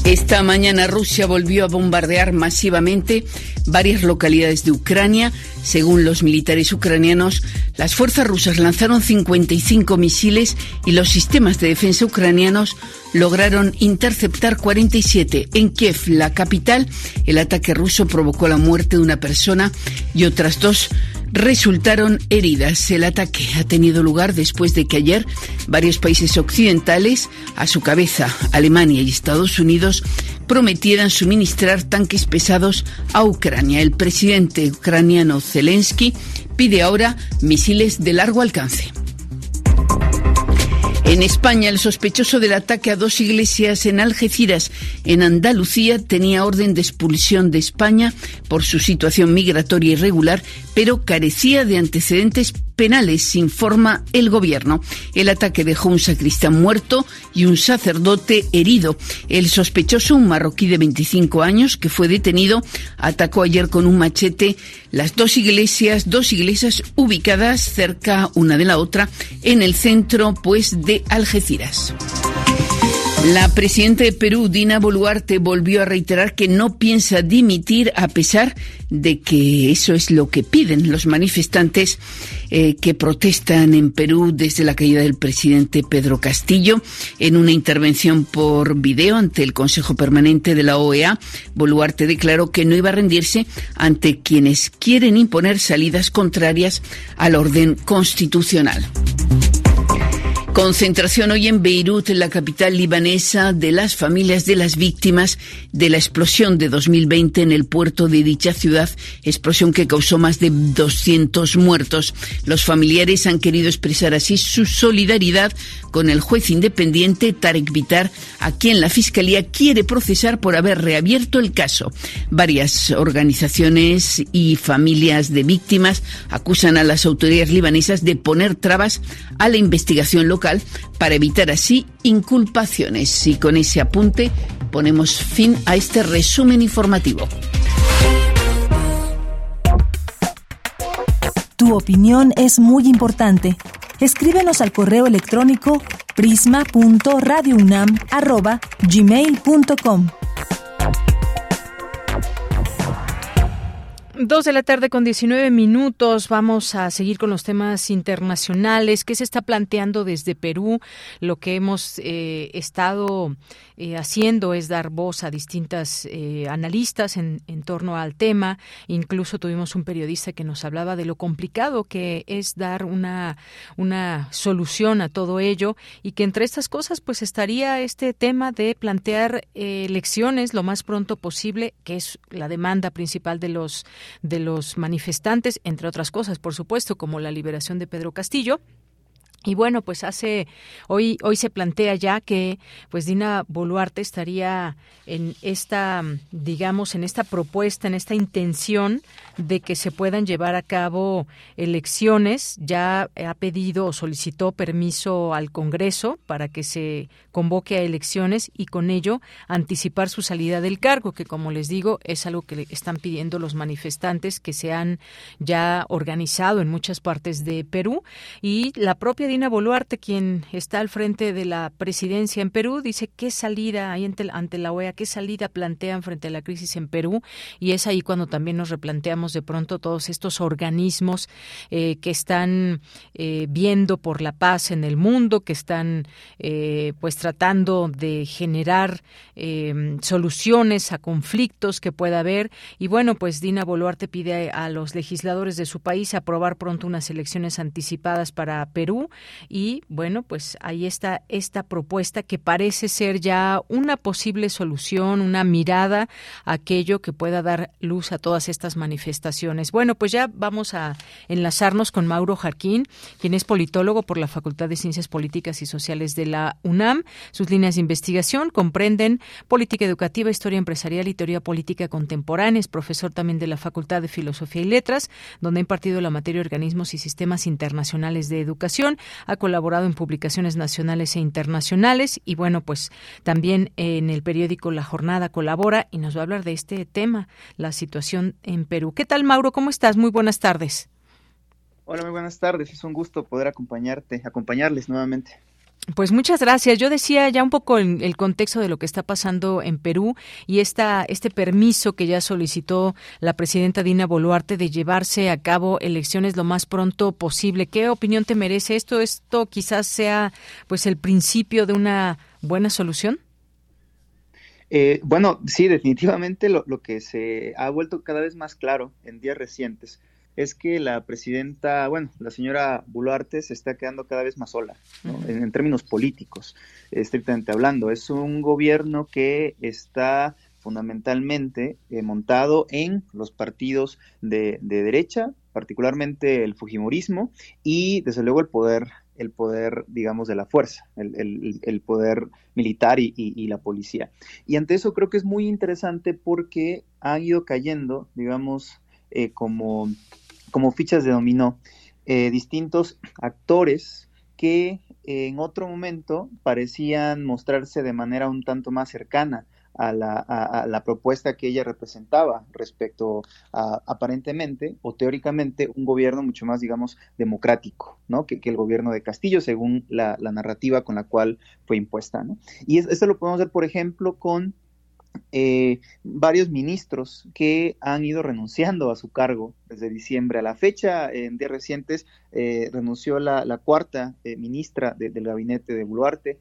Esta mañana Rusia volvió a bombardear masivamente varias localidades de Ucrania. Según los militares ucranianos, las fuerzas rusas lanzaron 55 misiles y los sistemas de defensa ucranianos lograron interceptar 47. En Kiev, la capital, el ataque ruso provocó la muerte de una persona y otras dos resultaron heridas. El ataque ha tenido lugar después de que ayer varios países occidentales, a su cabeza Alemania y Estados Unidos, prometieran suministrar tanques pesados a Ucrania. El presidente ucraniano Zelensky pide ahora misiles de largo alcance. En España, el sospechoso del ataque a dos iglesias en Algeciras, en Andalucía, tenía orden de expulsión de España por su situación migratoria irregular, pero carecía de antecedentes penales, informa el gobierno. El ataque dejó un sacristán muerto y un sacerdote herido. El sospechoso, un marroquí de 25 años que fue detenido, atacó ayer con un machete las dos iglesias, dos iglesias ubicadas cerca una de la otra en el centro pues de Algeciras. La presidenta de Perú, Dina Boluarte, volvió a reiterar que no piensa dimitir a pesar de que eso es lo que piden los manifestantes eh, que protestan en Perú desde la caída del presidente Pedro Castillo. En una intervención por video ante el Consejo Permanente de la OEA, Boluarte declaró que no iba a rendirse ante quienes quieren imponer salidas contrarias al orden constitucional. Concentración hoy en Beirut, la capital libanesa, de las familias de las víctimas de la explosión de 2020 en el puerto de dicha ciudad, explosión que causó más de 200 muertos. Los familiares han querido expresar así su solidaridad con el juez independiente Tarek Bitar, a quien la Fiscalía quiere procesar por haber reabierto el caso. Varias organizaciones y familias de víctimas acusan a las autoridades libanesas de poner trabas a la investigación local para evitar así inculpaciones. Y con ese apunte ponemos fin a este resumen informativo. Tu opinión es muy importante. Escríbenos al correo electrónico prisma.radiounam@gmail.com. Dos de la tarde con 19 minutos. Vamos a seguir con los temas internacionales. ¿Qué se está planteando desde Perú? Lo que hemos eh, estado eh, haciendo es dar voz a distintas eh, analistas en, en, torno al tema. Incluso tuvimos un periodista que nos hablaba de lo complicado que es dar una, una solución a todo ello y que entre estas cosas pues estaría este tema de plantear elecciones lo más pronto posible, que es la demanda principal de los de los manifestantes, entre otras cosas, por supuesto, como la liberación de Pedro Castillo. Y bueno, pues hace hoy hoy se plantea ya que pues Dina Boluarte estaría en esta digamos en esta propuesta, en esta intención de que se puedan llevar a cabo elecciones, ya ha pedido o solicitó permiso al Congreso para que se convoque a elecciones y con ello anticipar su salida del cargo, que como les digo es algo que le están pidiendo los manifestantes que se han ya organizado en muchas partes de Perú. Y la propia Dina Boluarte, quien está al frente de la presidencia en Perú, dice qué salida hay ante, la OEA, qué salida plantean frente a la crisis en Perú. Y es ahí cuando también nos replanteamos de pronto todos estos organismos eh, que están eh, viendo por la paz en el mundo, que están eh, pues tratando de generar soluciones a conflictos que pueda haber. Y bueno, pues Dina Boluarte pide a los legisladores de su país aprobar pronto unas elecciones anticipadas para Perú y bueno, pues ahí está esta propuesta que parece ser ya una posible solución, una mirada a aquello que pueda dar luz a todas estas manifestaciones. Bueno, pues ya vamos a enlazarnos con Mauro Jarquín, quien es politólogo por la Facultad de Ciencias Políticas y Sociales de la UNAM. Sus líneas de investigación comprenden política educativa, historia empresarial y teoría política contemporánea. Es profesor también de la Facultad de Filosofía y Letras, donde ha impartido la materia organismos y sistemas internacionales de educación, ha colaborado en publicaciones nacionales e internacionales y bueno, pues también en el periódico La Jornada colabora y nos va a hablar de este tema, la situación en Perú. ¿Qué tal, Mauro? ¿Cómo estás? Muy buenas tardes. Hola, muy buenas tardes. Es un gusto poder acompañarte, acompañarles nuevamente. Pues muchas gracias. Yo decía ya un poco el, el, contexto de lo que está pasando en Perú y esta, este permiso que ya solicitó la presidenta Dina Boluarte de llevarse a cabo elecciones lo más pronto posible. ¿Qué opinión te merece esto? ¿Esto quizás sea pues el principio de una buena solución? Eh, bueno, sí, definitivamente lo, lo que se ha vuelto cada vez más claro en días recientes es que la presidenta, bueno, la señora Boluarte se está quedando cada vez más sola, en, términos políticos, estrictamente hablando. Es un gobierno que está fundamentalmente eh, montado en los partidos de, derecha, particularmente el Fujimorismo, y desde luego el poder el poder, digamos, de la fuerza, el, poder militar y, la policía. Y ante eso creo que es muy interesante porque han ido cayendo, digamos, eh, como como fichas de dominó eh, distintos actores que en otro momento parecían mostrarse de manera un tanto más cercana a la, propuesta que ella representaba respecto a aparentemente o teóricamente un gobierno mucho más, digamos, democrático, ¿no? Que, el gobierno de Castillo, según la, narrativa con la cual fue impuesta, ¿no? Y esto lo podemos ver, por ejemplo, con eh, varios ministros que han ido renunciando a su cargo desde diciembre a la fecha. En días recientes eh, renunció la, cuarta eh, ministra del gabinete de Boluarte.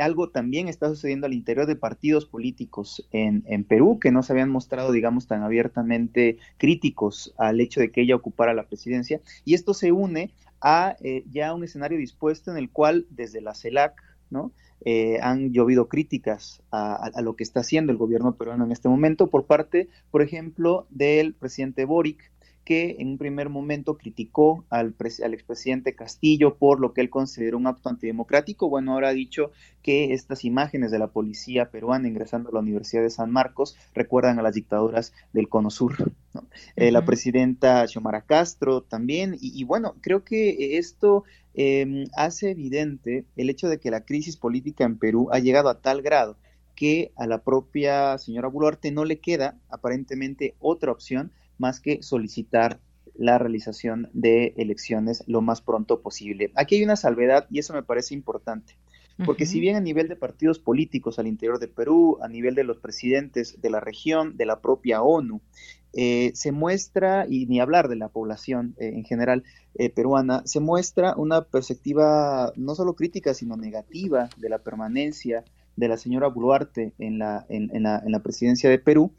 algo también está sucediendo al interior de partidos políticos en, en, Perú que no se habían mostrado, digamos, tan abiertamente críticos al hecho de que ella ocupara la presidencia. Y esto se une a ya un escenario dispuesto en el cual desde la CELAC, ¿no? Eh, han llovido críticas a, lo que está haciendo el gobierno peruano en este momento por parte, por ejemplo, del presidente Boric, que en un primer momento criticó al, al, expresidente Castillo por lo que él consideró un acto antidemocrático. Bueno, ahora ha dicho que estas imágenes de la policía peruana ingresando a la Universidad de San Marcos recuerdan a las dictaduras del Cono Sur. Eh, la presidenta Xiomara Castro también. Y, bueno, creo que esto em, hace evidente el hecho de que la crisis política en Perú ha llegado a tal grado que a la propia señora Boluarte no le queda aparentemente otra opción más que solicitar la realización de elecciones lo más pronto posible. Aquí hay una salvedad y eso me parece importante. Porque si bien a nivel de partidos políticos al interior de Perú, a nivel de los presidentes de la región, de la propia ONU, eh, se muestra, y ni hablar de la población eh, en general eh, peruana, se muestra una perspectiva no solo crítica, sino negativa de la permanencia de la señora Boluarte en la, en, la, en la presidencia de Perú.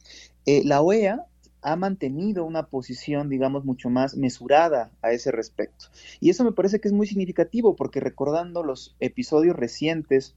la OEA ha mantenido una posición, digamos, mucho más mesurada a ese respecto. Y eso me parece que es muy significativo porque recordando los episodios recientes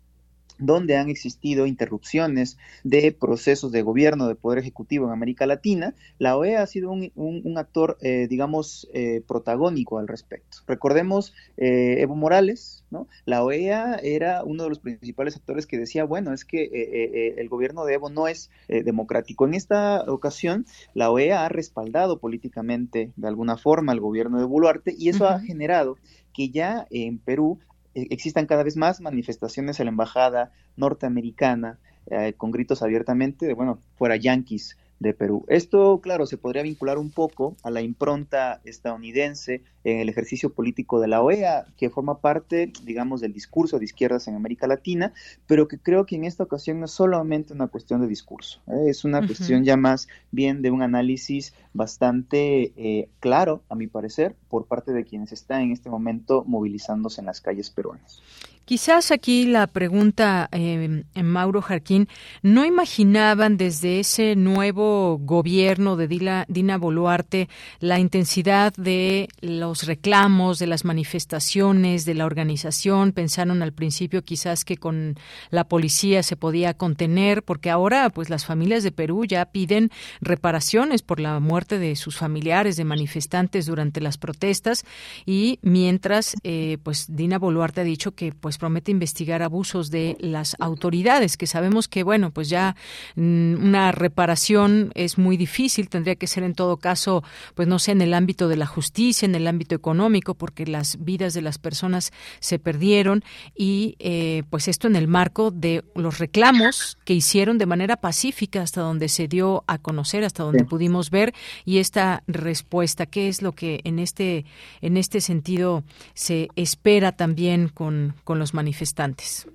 donde han existido interrupciones de procesos de gobierno, de poder ejecutivo en América Latina, la OEA ha sido un, actor, eh, digamos, eh, protagónico al respecto. Recordemos eh, Evo Morales, ¿no? La OEA era uno de los principales actores que decía, bueno, es que el gobierno de Evo no es democrático. En esta ocasión, la OEA ha respaldado políticamente, de alguna forma, al gobierno de Boluarte y eso ha generado que ya en Perú existan cada vez más manifestaciones en la embajada norteamericana eh, con gritos abiertamente de, bueno, fuera yanquis, de Perú. Esto, claro, se podría vincular un poco a la impronta estadounidense en el ejercicio político de la OEA, que forma parte, digamos, del discurso de izquierdas en América Latina, pero que creo que en esta ocasión no es solamente una cuestión de discurso, ¿eh? es una cuestión ya más bien de un análisis bastante eh, claro, a mi parecer, por parte de quienes están en este momento movilizándose en las calles peruanas. Quizás aquí la pregunta, eh, Mauro Jarquín, ¿no imaginaban desde ese nuevo gobierno de Dina Boluarte la intensidad de los reclamos, de las manifestaciones, de la organización? Pensaron al principio quizás que con la policía se podía contener, porque ahora pues las familias de Perú ya piden reparaciones por la muerte de sus familiares, de manifestantes durante las protestas, y mientras eh, pues Dina Boluarte ha dicho que pues promete investigar abusos de las autoridades, que sabemos que, bueno, pues ya mm, una reparación es muy difícil, tendría que ser en todo caso, pues no sé, en el ámbito de la justicia, en el ámbito económico, porque las vidas de las personas se perdieron y eh, pues esto en el marco de los reclamos que hicieron de manera pacífica hasta donde se dio a conocer, hasta donde pudimos ver y esta respuesta, ¿qué es lo que en este en este sentido se espera también con, con los manifestantes.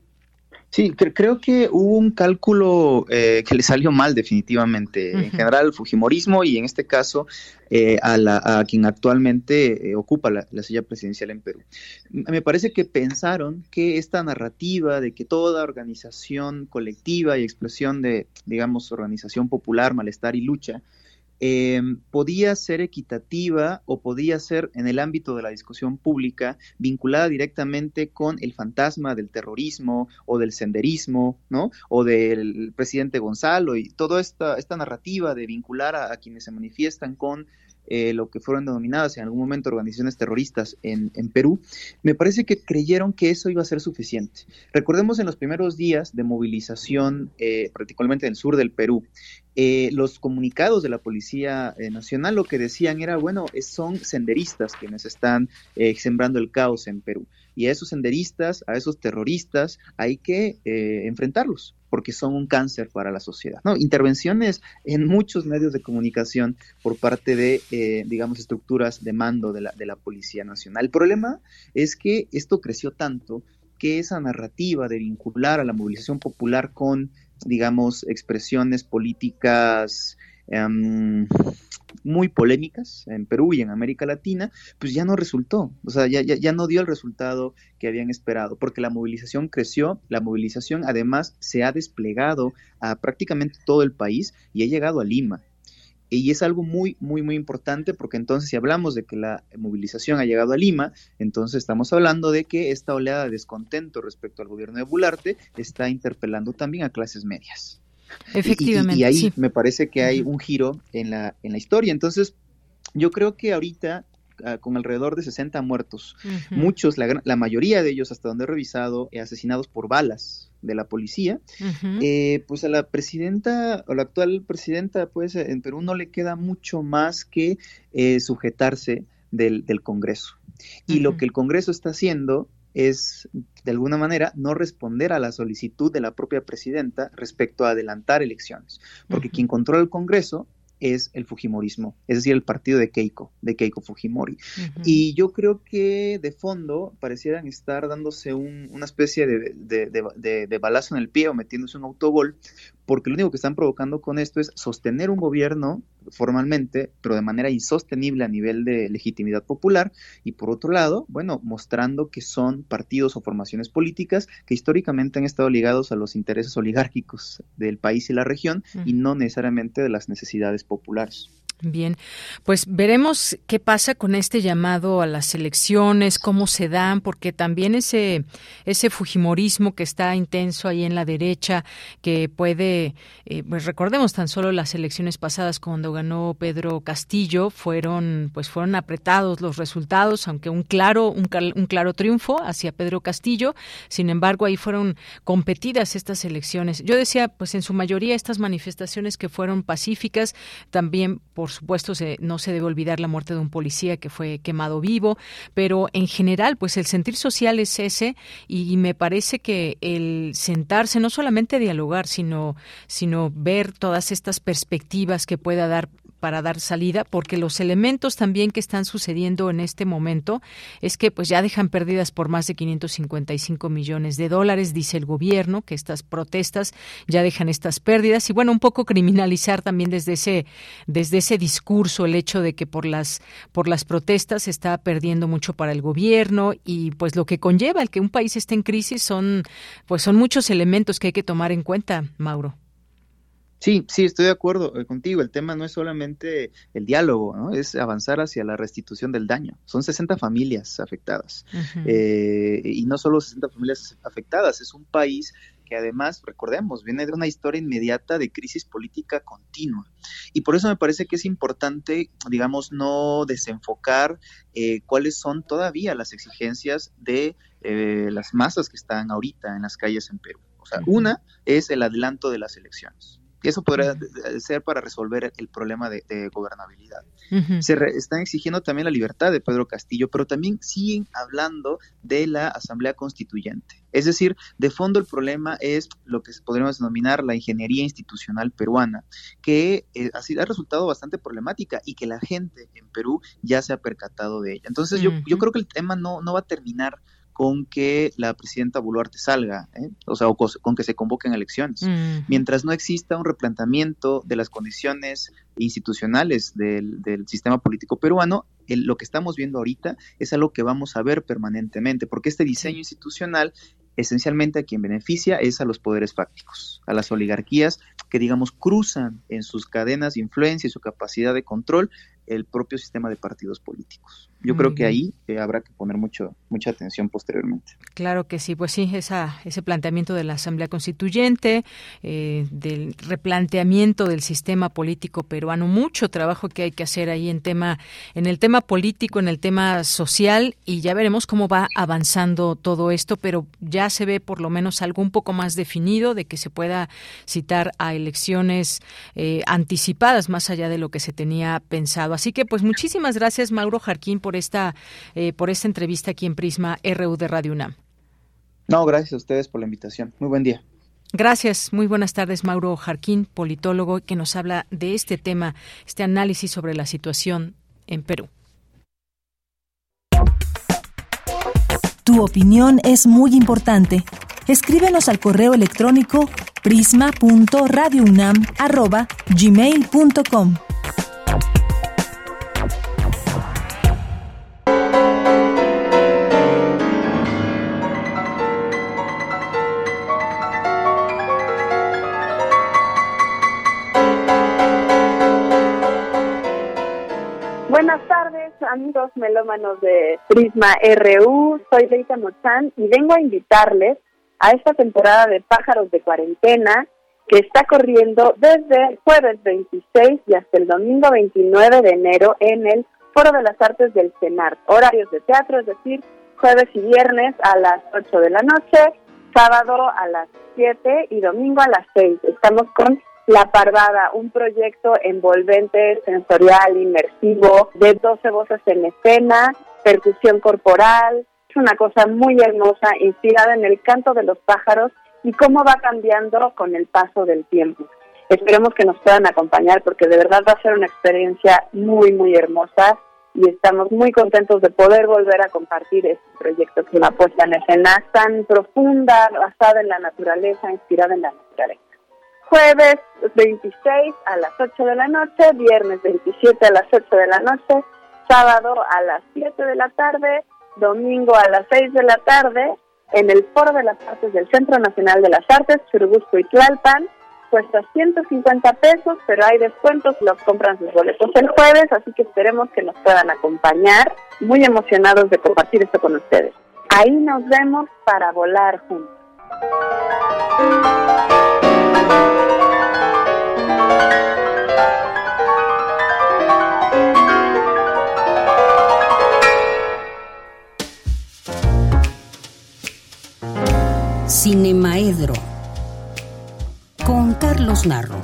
Sí, creo que hubo un cálculo eh, que le salió mal definitivamente. En general, el Fujimorismo y en este caso eh, a, la, a, quien actualmente eh, ocupa la, la, silla presidencial en Perú. Me parece que pensaron que esta narrativa de que toda organización colectiva y expresión de, digamos, organización popular, malestar y lucha eh, podía ser equitativa o podía ser en el ámbito de la discusión pública vinculada directamente con el fantasma del terrorismo o del senderismo, ¿no? O del presidente Gonzalo y toda esta, esta narrativa de vincular a, a quienes se manifiestan con eh, lo que fueron denominadas en algún momento organizaciones terroristas en, en, Perú, me parece que creyeron que eso iba a ser suficiente. Recordemos en los primeros días de movilización, eh, particularmente en el sur del Perú, eh, los comunicados de la Policía eh, Nacional lo que decían era, bueno, son senderistas quienes están eh, sembrando el caos en Perú. Y a esos senderistas, a esos terroristas, hay que enfrentarlos porque son un cáncer para la sociedad. Intervenciones en muchos medios de comunicación por parte de, digamos, estructuras de mando de la, de la Policía Nacional. El problema es que esto creció tanto que esa narrativa de vincular a la movilización popular con digamos, expresiones políticas um, muy polémicas en Perú y en América Latina, pues ya no resultó, o sea, ya, ya, ya, no dio el resultado que habían esperado, porque la movilización creció, la movilización además se ha desplegado a prácticamente todo el país y ha llegado a Lima. Y es algo muy, muy, muy importante porque entonces si hablamos de que la movilización ha llegado a Lima, entonces estamos hablando de que esta oleada de descontento respecto al gobierno de Bularte está interpelando también a clases medias. Efectivamente. Y, ahí me parece que hay un giro en la, en la historia. Entonces, yo creo que ahorita uh, con alrededor de 60 muertos, uh -huh. muchos, la, la, mayoría de ellos, hasta donde he revisado, eh, asesinados por balas de la policía, uh -huh. eh, pues a la presidenta o la actual presidenta, pues en Perú no le queda mucho más que eh, sujetarse del, del, Congreso. Y uh -huh. lo que el Congreso está haciendo es, de alguna manera, no responder a la solicitud de la propia presidenta respecto a adelantar elecciones, porque uh -huh. quien controla el Congreso es el Fujimorismo, es decir, el partido de Keiko, de Keiko Fujimori. Uh -huh. Y yo creo que de fondo parecieran estar dándose un, una especie de, de, de, de, balazo en el pie o metiéndose un autogol, porque lo único que están provocando con esto es sostener un gobierno formalmente, pero de manera insostenible a nivel de legitimidad popular, y por otro lado, bueno, mostrando que son partidos o formaciones políticas que históricamente han estado ligados a los intereses oligárquicos del país y la región y no necesariamente de las necesidades populares. Bien, pues veremos qué pasa con este llamado a las elecciones, cómo se dan, porque también ese ese fujimorismo que está intenso ahí en la derecha, que puede, eh, pues recordemos tan solo las elecciones pasadas cuando ganó Pedro Castillo, fueron pues fueron apretados los resultados, aunque un claro un, un claro triunfo hacia Pedro Castillo. Sin embargo, ahí fueron competidas estas elecciones. Yo decía, pues en su mayoría estas manifestaciones que fueron pacíficas, también por por supuesto se, no se debe olvidar la muerte de un policía que fue quemado vivo, pero en general pues el sentir social es ese y, me parece que el sentarse no solamente dialogar, sino sino ver todas estas perspectivas que pueda dar para dar salida, porque los elementos también que están sucediendo en este momento es que pues ya dejan pérdidas por más de 555 millones de dólares, dice el gobierno, que estas protestas ya dejan estas pérdidas y bueno, un poco criminalizar también desde ese desde ese discurso el hecho de que por las por las protestas se está perdiendo mucho para el gobierno y pues lo que conlleva el que un país esté en crisis son pues son muchos elementos que hay que tomar en cuenta, Mauro. Sí, sí, estoy de acuerdo eh, contigo. El tema no es solamente el diálogo, ¿no? es avanzar hacia la restitución del daño. Son 60 familias afectadas. Eh, y no solo 60 familias afectadas, es un país que además, recordemos, viene de una historia inmediata de crisis política continua. Y por eso me parece que es importante, digamos, no desenfocar eh, cuáles son todavía las exigencias de las masas que están ahorita en las calles en Perú. O sea, una es el adelanto de las elecciones. Eso podría ser para resolver el problema de, gobernabilidad. Se están exigiendo también la libertad de Pedro Castillo, pero también siguen hablando de la Asamblea Constituyente. Es decir, de fondo el problema es lo que podríamos denominar la ingeniería institucional peruana, que eh, ha, resultado bastante problemática y que la gente en Perú ya se ha percatado de ella. Entonces yo, yo creo que el tema no, no va a terminar con que la presidenta Boluarte salga, ¿eh? o sea, con que se convoquen elecciones. Mientras no exista un replanteamiento de las condiciones institucionales del, sistema político peruano, lo que estamos viendo ahorita es algo que vamos a ver permanentemente, porque este diseño institucional esencialmente a quien beneficia es a los poderes fácticos, a las oligarquías que, digamos, cruzan en sus cadenas de influencia y su capacidad de control el propio sistema de partidos políticos. Yo creo que ahí eh, habrá que poner mucho, mucha atención posteriormente. Claro que sí, pues sí, esa, ese planteamiento de la Asamblea Constituyente, eh, del replanteamiento del sistema político peruano, mucho trabajo que hay que hacer ahí en tema, en el tema político, en el tema social, y ya veremos cómo va avanzando todo esto, pero ya se ve por lo menos algo un poco más definido de que se pueda citar a elecciones eh, anticipadas, más allá de lo que se tenía pensado. Así que, pues muchísimas gracias, Mauro Jarquín, por esta, eh, por esta entrevista aquí en Prisma RU de Radio UNAM. No, gracias a ustedes por la invitación. Muy buen día. Gracias, muy buenas tardes, Mauro Jarquín, politólogo, que nos habla de este tema, este análisis sobre la situación en Perú. Tu opinión es muy importante. Escríbenos al correo electrónico prisma.radiounam@gmail.com. amigos melómanos de Prisma RU. Soy Leita Mochan y vengo a invitarles a esta temporada de pájaros de cuarentena que está corriendo desde jueves 26 y hasta el domingo 29 de enero en el Foro de las Artes del CENAR. Horarios de teatro, es decir, jueves y viernes a las 8 de la noche, sábado a las 7 y domingo a las 6. Estamos con la Parvada, un proyecto envolvente, sensorial, inmersivo, de 12 voces en escena, percusión corporal. Es una cosa muy hermosa, inspirada en el canto de los pájaros y cómo va cambiando con el paso del tiempo. Esperemos que nos puedan acompañar porque de verdad va a ser una experiencia muy, muy hermosa y estamos muy contentos de poder volver a compartir este proyecto que es una puesta en escena tan profunda, basada en la naturaleza, inspirada en la naturaleza jueves 26 a las 8 de la noche, viernes 27 a las 8 de la noche, sábado a las 7 de la tarde, domingo a las 6 de la tarde, en el Foro de las Artes del Centro Nacional de las Artes, Churubusco y Tlalpan. Cuesta 150 pesos, pero hay descuentos, los compran sus boletos el jueves, así que esperemos que nos puedan acompañar. Muy emocionados de compartir esto con ustedes. Ahí nos vemos para volar juntos. Cinemaedro con Carlos Narro.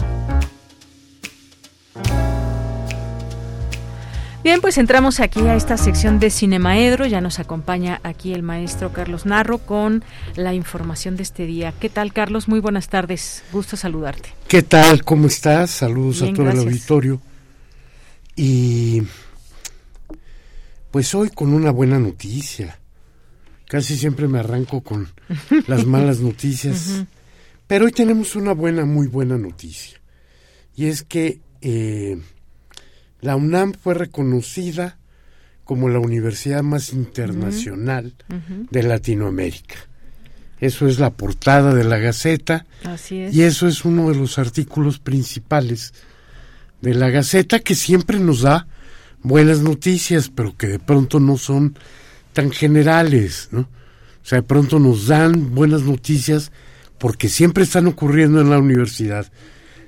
Bien, pues entramos aquí a esta sección de Cinemaedro. Ya nos acompaña aquí el maestro Carlos Narro con la información de este día. ¿Qué tal, Carlos? Muy buenas tardes. Gusto saludarte. ¿Qué tal? ¿Cómo estás? Saludos a todo el auditorio. Y pues hoy con una buena noticia. Casi siempre me arranco con (laughs) las malas noticias. Pero hoy tenemos una buena, muy buena noticia. Y es que eh, la UNAM fue reconocida como la universidad más internacional de Latinoamérica. Eso es la portada de la Gaceta. Y eso es uno de los artículos principales de la Gaceta que siempre nos da buenas noticias, pero que de pronto no son tan generales, ¿no? O sea, de pronto nos dan buenas noticias porque siempre están ocurriendo en la universidad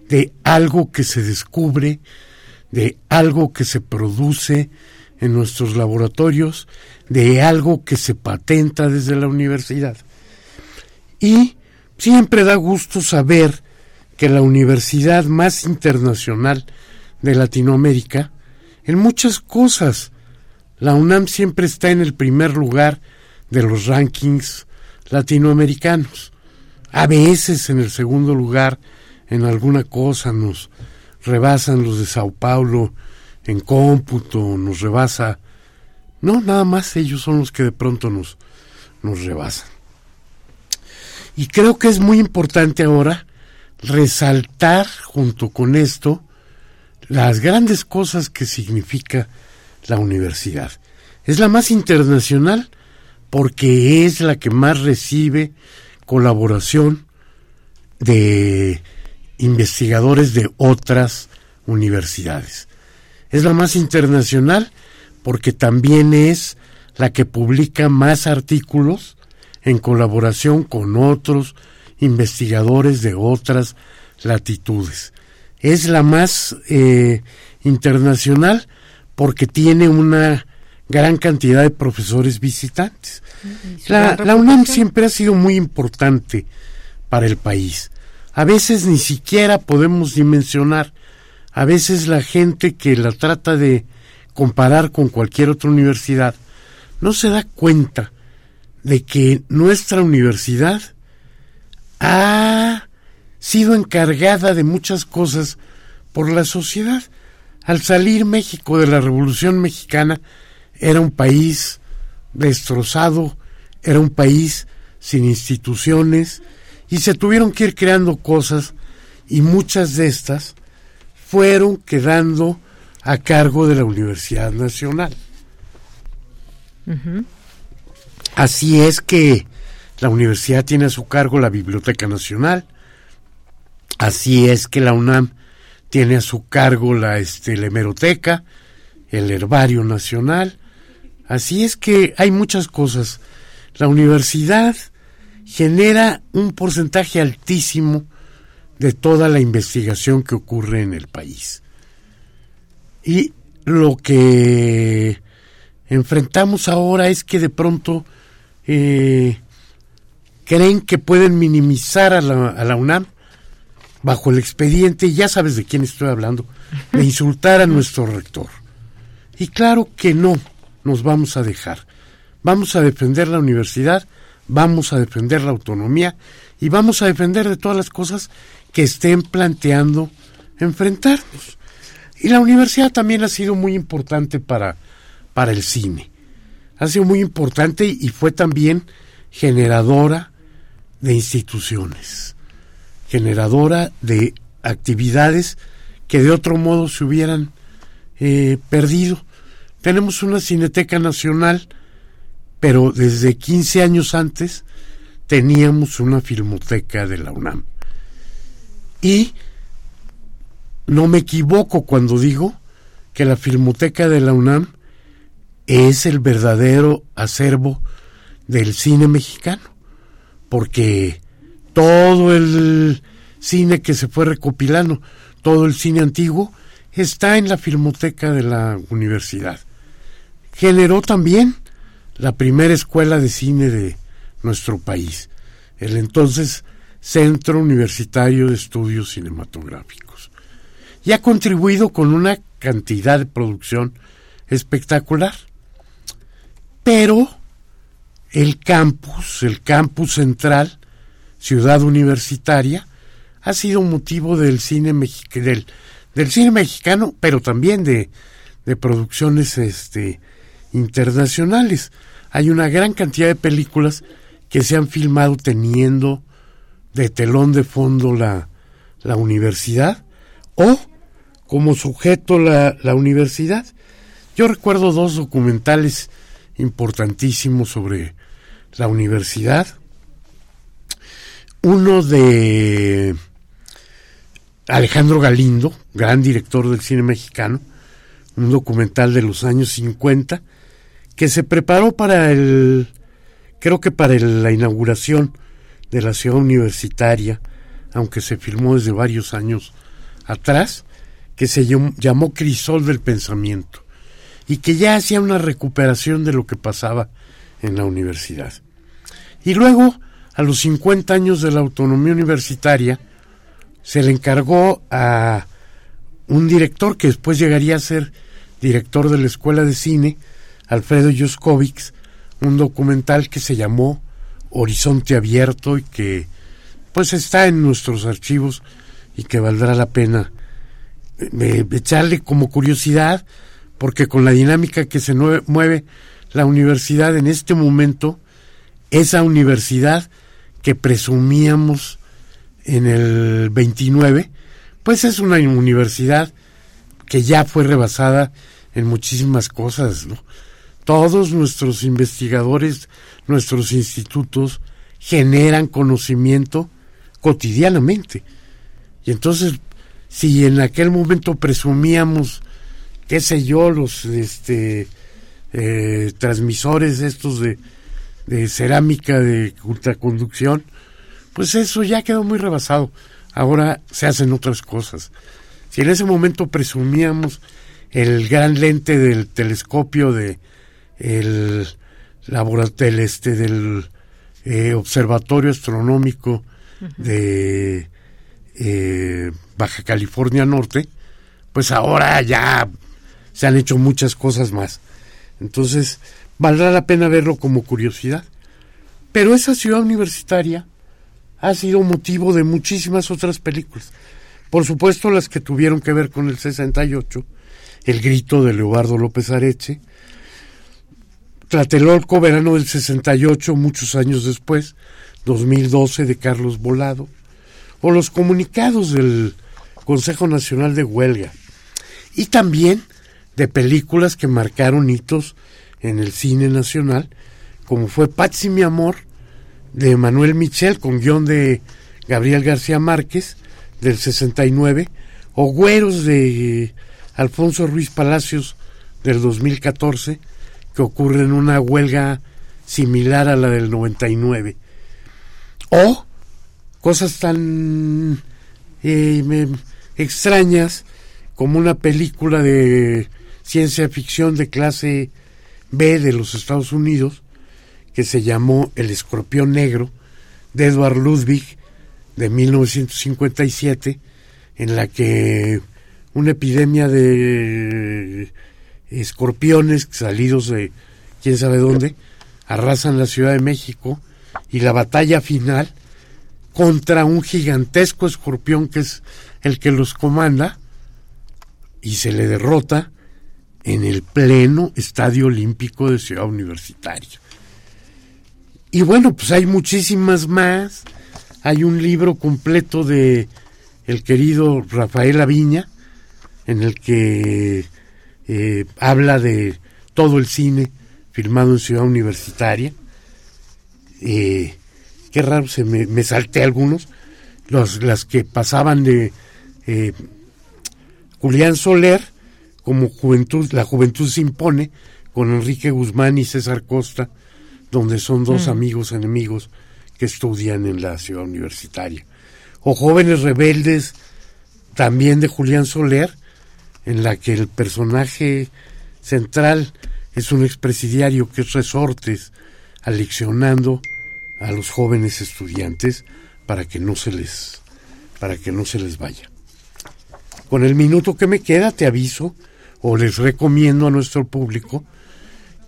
de algo que se descubre, de algo que se produce en nuestros laboratorios, de algo que se patenta desde la universidad. Y siempre da gusto saber que la universidad más internacional de Latinoamérica, en muchas cosas, la UNAM siempre está en el primer lugar de los rankings latinoamericanos. A veces en el segundo lugar en alguna cosa nos rebasan los de Sao Paulo en cómputo, nos rebasa. No, nada más ellos son los que de pronto nos, nos rebasan. Y creo que es muy importante ahora resaltar junto con esto las grandes cosas que significa la universidad. Es la más internacional porque es la que más recibe colaboración de investigadores de otras universidades. Es la más internacional porque también es la que publica más artículos en colaboración con otros investigadores de otras latitudes. Es la más eh, internacional porque tiene una gran cantidad de profesores visitantes. La, la UNAM siempre ha sido muy importante para el país a veces ni siquiera podemos dimensionar. A veces la gente que la trata de comparar con cualquier otra universidad no se da cuenta de que nuestra universidad ha sido encargada de muchas cosas por la sociedad. Al salir México de la Revolución Mexicana era un país destrozado, era un país sin instituciones, y se tuvieron que ir creando cosas y muchas de estas fueron quedando a cargo de la Universidad Nacional. Así es que la universidad tiene a su cargo la Biblioteca Nacional, así es que la UNAM tiene a su cargo la, este, la hemeroteca, el herbario nacional, así es que hay muchas cosas. La universidad genera un porcentaje altísimo de toda la investigación que ocurre en el país. Y lo que enfrentamos ahora es que de pronto eh, creen que pueden minimizar a la, a la UNAM bajo el expediente, ya sabes de quién estoy hablando, de insultar a nuestro rector. Y claro que no nos vamos a dejar. Vamos a defender la universidad vamos a defender la autonomía y vamos a defender de todas las cosas que estén planteando enfrentarnos. Y la universidad también ha sido muy importante para, para el cine. Ha sido muy importante y fue también generadora de instituciones, generadora de actividades que de otro modo se hubieran eh, perdido. Tenemos una Cineteca Nacional pero desde 15 años antes teníamos una filmoteca de la UNAM. Y no me equivoco cuando digo que la filmoteca de la UNAM es el verdadero acervo del cine mexicano, porque todo el cine que se fue recopilando, todo el cine antiguo, está en la filmoteca de la universidad. Generó también la primera escuela de cine de nuestro país, el entonces Centro Universitario de Estudios Cinematográficos. Y ha contribuido con una cantidad de producción espectacular. Pero el campus, el campus central, ciudad universitaria, ha sido motivo del cine del, del cine mexicano, pero también de, de producciones este, internacionales. Hay una gran cantidad de películas que se han filmado teniendo de telón de fondo la, la universidad o como sujeto la, la universidad. Yo recuerdo dos documentales importantísimos sobre la universidad. Uno de Alejandro Galindo, gran director del cine mexicano, un documental de los años 50, que se preparó para el, creo que para la inauguración de la ciudad universitaria, aunque se filmó desde varios años atrás, que se llamó Crisol del Pensamiento y que ya hacía una recuperación de lo que pasaba en la universidad. Y luego, a los 50 años de la autonomía universitaria, se le encargó a un director que después llegaría a ser director de la Escuela de Cine, Alfredo Yuskovics, un documental que se llamó Horizonte Abierto y que pues está en nuestros archivos y que valdrá la pena eh, echarle como curiosidad porque con la dinámica que se mueve la universidad en este momento, esa universidad que presumíamos en el 29, pues es una universidad que ya fue rebasada en muchísimas cosas. Todos nuestros investigadores, nuestros institutos generan conocimiento cotidianamente. Y entonces, si en aquel momento presumíamos qué sé yo, los este, eh, transmisores estos de, de cerámica de ultraconducción, pues eso ya quedó muy rebasado. Ahora se hacen otras cosas. Si en ese momento presumíamos el gran lente del telescopio de el laboratorio este del eh, observatorio astronómico de eh, Baja California Norte, pues ahora ya se han hecho muchas cosas más. Entonces, valdrá la pena verlo como curiosidad. Pero esa ciudad universitaria ha sido motivo de muchísimas otras películas. Por supuesto, las que tuvieron que ver con el 68, El grito de Leobardo López Areche, Tlatelolco, verano del 68, muchos años después, 2012, de Carlos Volado, o los comunicados del Consejo Nacional de Huelga. Y también de películas que marcaron hitos en el cine nacional, como fue Patsy mi amor, de Manuel Michel, con guion de Gabriel García Márquez, del 69, o Güeros de Alfonso Ruiz Palacios, del 2014, que ocurre en una huelga similar a la del 99. O cosas tan eh, extrañas como una película de ciencia ficción de clase B de los Estados Unidos, que se llamó El Escorpión Negro, de Edward Ludwig, de 1957, en la que una epidemia de escorpiones salidos de quién sabe dónde arrasan la Ciudad de México y la batalla final contra un gigantesco escorpión que es el que los comanda y se le derrota en el pleno Estadio Olímpico de Ciudad Universitaria. Y bueno, pues hay muchísimas más. Hay un libro completo de el querido Rafael Aviña, en el que eh, habla de todo el cine filmado en Ciudad Universitaria. Eh, qué raro, se me, salté algunos. Los, las que pasaban de eh, Julián Soler, como Juventud, La Juventud se impone, con Enrique Guzmán y César Costa, donde son dos mm. amigos enemigos que estudian en la ciudad universitaria. O Jóvenes Rebeldes, también de Julián Soler, en la que el personaje central es un expresidiario que es resortes, aleccionando a los jóvenes estudiantes para que no se les para que no se les vaya. Con el minuto que me queda te aviso o les recomiendo a nuestro público